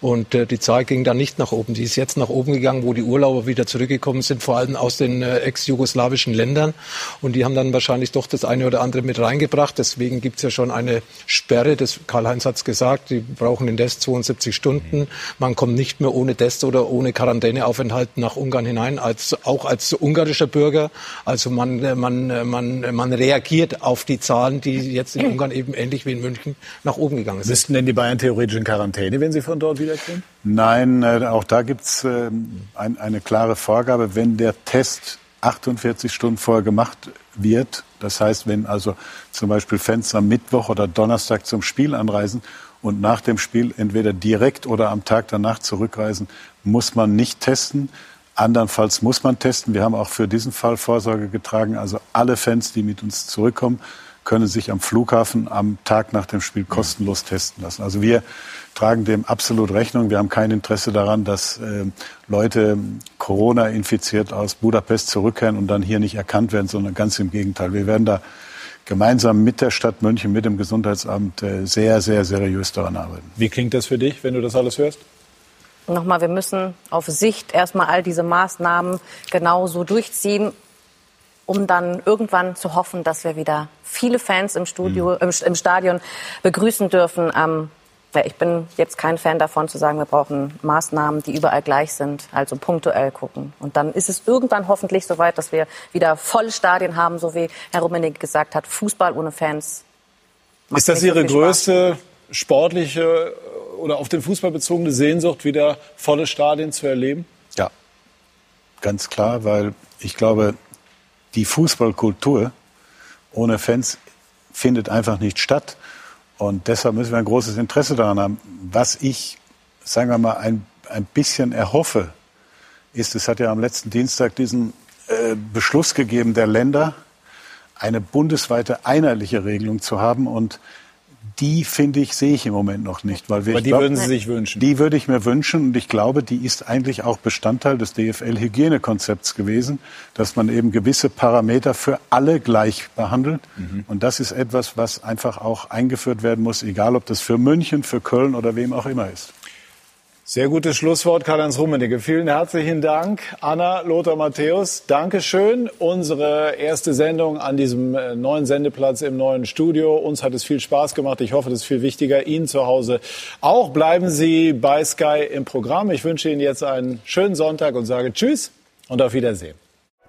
Und äh, die Zahl ging dann nicht nach oben. Die ist jetzt nach oben gegangen, wo die Urlauber wieder zurückgekommen sind, vor allem aus den äh, ex-jugoslawischen Ländern. Und die haben dann wahrscheinlich doch das eine oder andere mit reingebracht. Deswegen gibt's ja schon eine Sperre. Das Karl-Heinz hat's gesagt, die brauchen den Test 72 Stunden. Man kommt nicht mehr ohne Test oder ohne Quarantäneaufenthalt nach Ungarn hinein, als, auch als ungarischer Bürger. Also man, äh, man, äh, man, man reagiert auf die Zahlen, die jetzt in Ungarn eben ähnlich wie in München nach oben gegangen sind. Müssten denn die Bayern theoretisch in Quarantäne, wenn sie von dort wiederkommen? Nein, äh, auch da gibt's äh, ein, eine klare Vorgabe, wenn der Test 48 Stunden vorher gemacht wird. Das heißt, wenn also zum Beispiel Fans am Mittwoch oder Donnerstag zum Spiel anreisen und nach dem Spiel entweder direkt oder am Tag danach zurückreisen, muss man nicht testen. Andernfalls muss man testen. Wir haben auch für diesen Fall Vorsorge getragen. Also alle Fans, die mit uns zurückkommen, können sich am Flughafen am Tag nach dem Spiel kostenlos testen lassen. Also wir tragen dem absolut Rechnung. Wir haben kein Interesse daran, dass äh, Leute Corona infiziert aus Budapest zurückkehren und dann hier nicht erkannt werden, sondern ganz im Gegenteil. Wir werden da gemeinsam mit der Stadt München, mit dem Gesundheitsamt äh, sehr, sehr seriös daran arbeiten. Wie klingt das für dich, wenn du das alles hörst? Nochmal, wir müssen auf Sicht erstmal all diese Maßnahmen genauso durchziehen, um dann irgendwann zu hoffen, dass wir wieder viele Fans im, Studio, im, im Stadion begrüßen dürfen. Ähm, ich bin jetzt kein Fan davon zu sagen, wir brauchen Maßnahmen, die überall gleich sind, also punktuell gucken. Und dann ist es irgendwann hoffentlich soweit, dass wir wieder volle Stadien haben, so wie Herr Rummenigge gesagt hat, Fußball ohne Fans. macht Ist das nicht so Ihre größte sportliche oder auf den Fußball bezogene Sehnsucht, wieder volle Stadien zu erleben? Ja, ganz klar, weil ich glaube, die Fußballkultur ohne Fans findet einfach nicht statt. Und deshalb müssen wir ein großes Interesse daran haben. Was ich, sagen wir mal, ein, ein bisschen erhoffe, ist, es hat ja am letzten Dienstag diesen äh, Beschluss gegeben der Länder, eine bundesweite einheitliche Regelung zu haben. Und die, finde ich, sehe ich im Moment noch nicht. Weil wir, Aber die glaub- würden Sie sich wünschen. die würde ich mir wünschen und ich glaube, die ist eigentlich auch Bestandteil des DFL-Hygienekonzepts gewesen, dass man eben gewisse Parameter für alle gleich behandelt. Und das ist etwas, was einfach auch eingeführt werden muss, egal ob das für München, für Köln oder wem auch immer ist. Sehr gutes Schlusswort, Karl-Heinz Rummenigge. Vielen herzlichen Dank. Anna, Lothar Matthäus, Dankeschön. Unsere erste Sendung an diesem äh, neuen Sendeplatz im neuen Studio. Uns hat es viel Spaß gemacht. Ich hoffe, das ist viel wichtiger. Ihnen zu Hause auch. Bleiben Sie bei Sky im Programm. Ich wünsche Ihnen jetzt einen schönen Sonntag und sage Tschüss und auf Wiedersehen.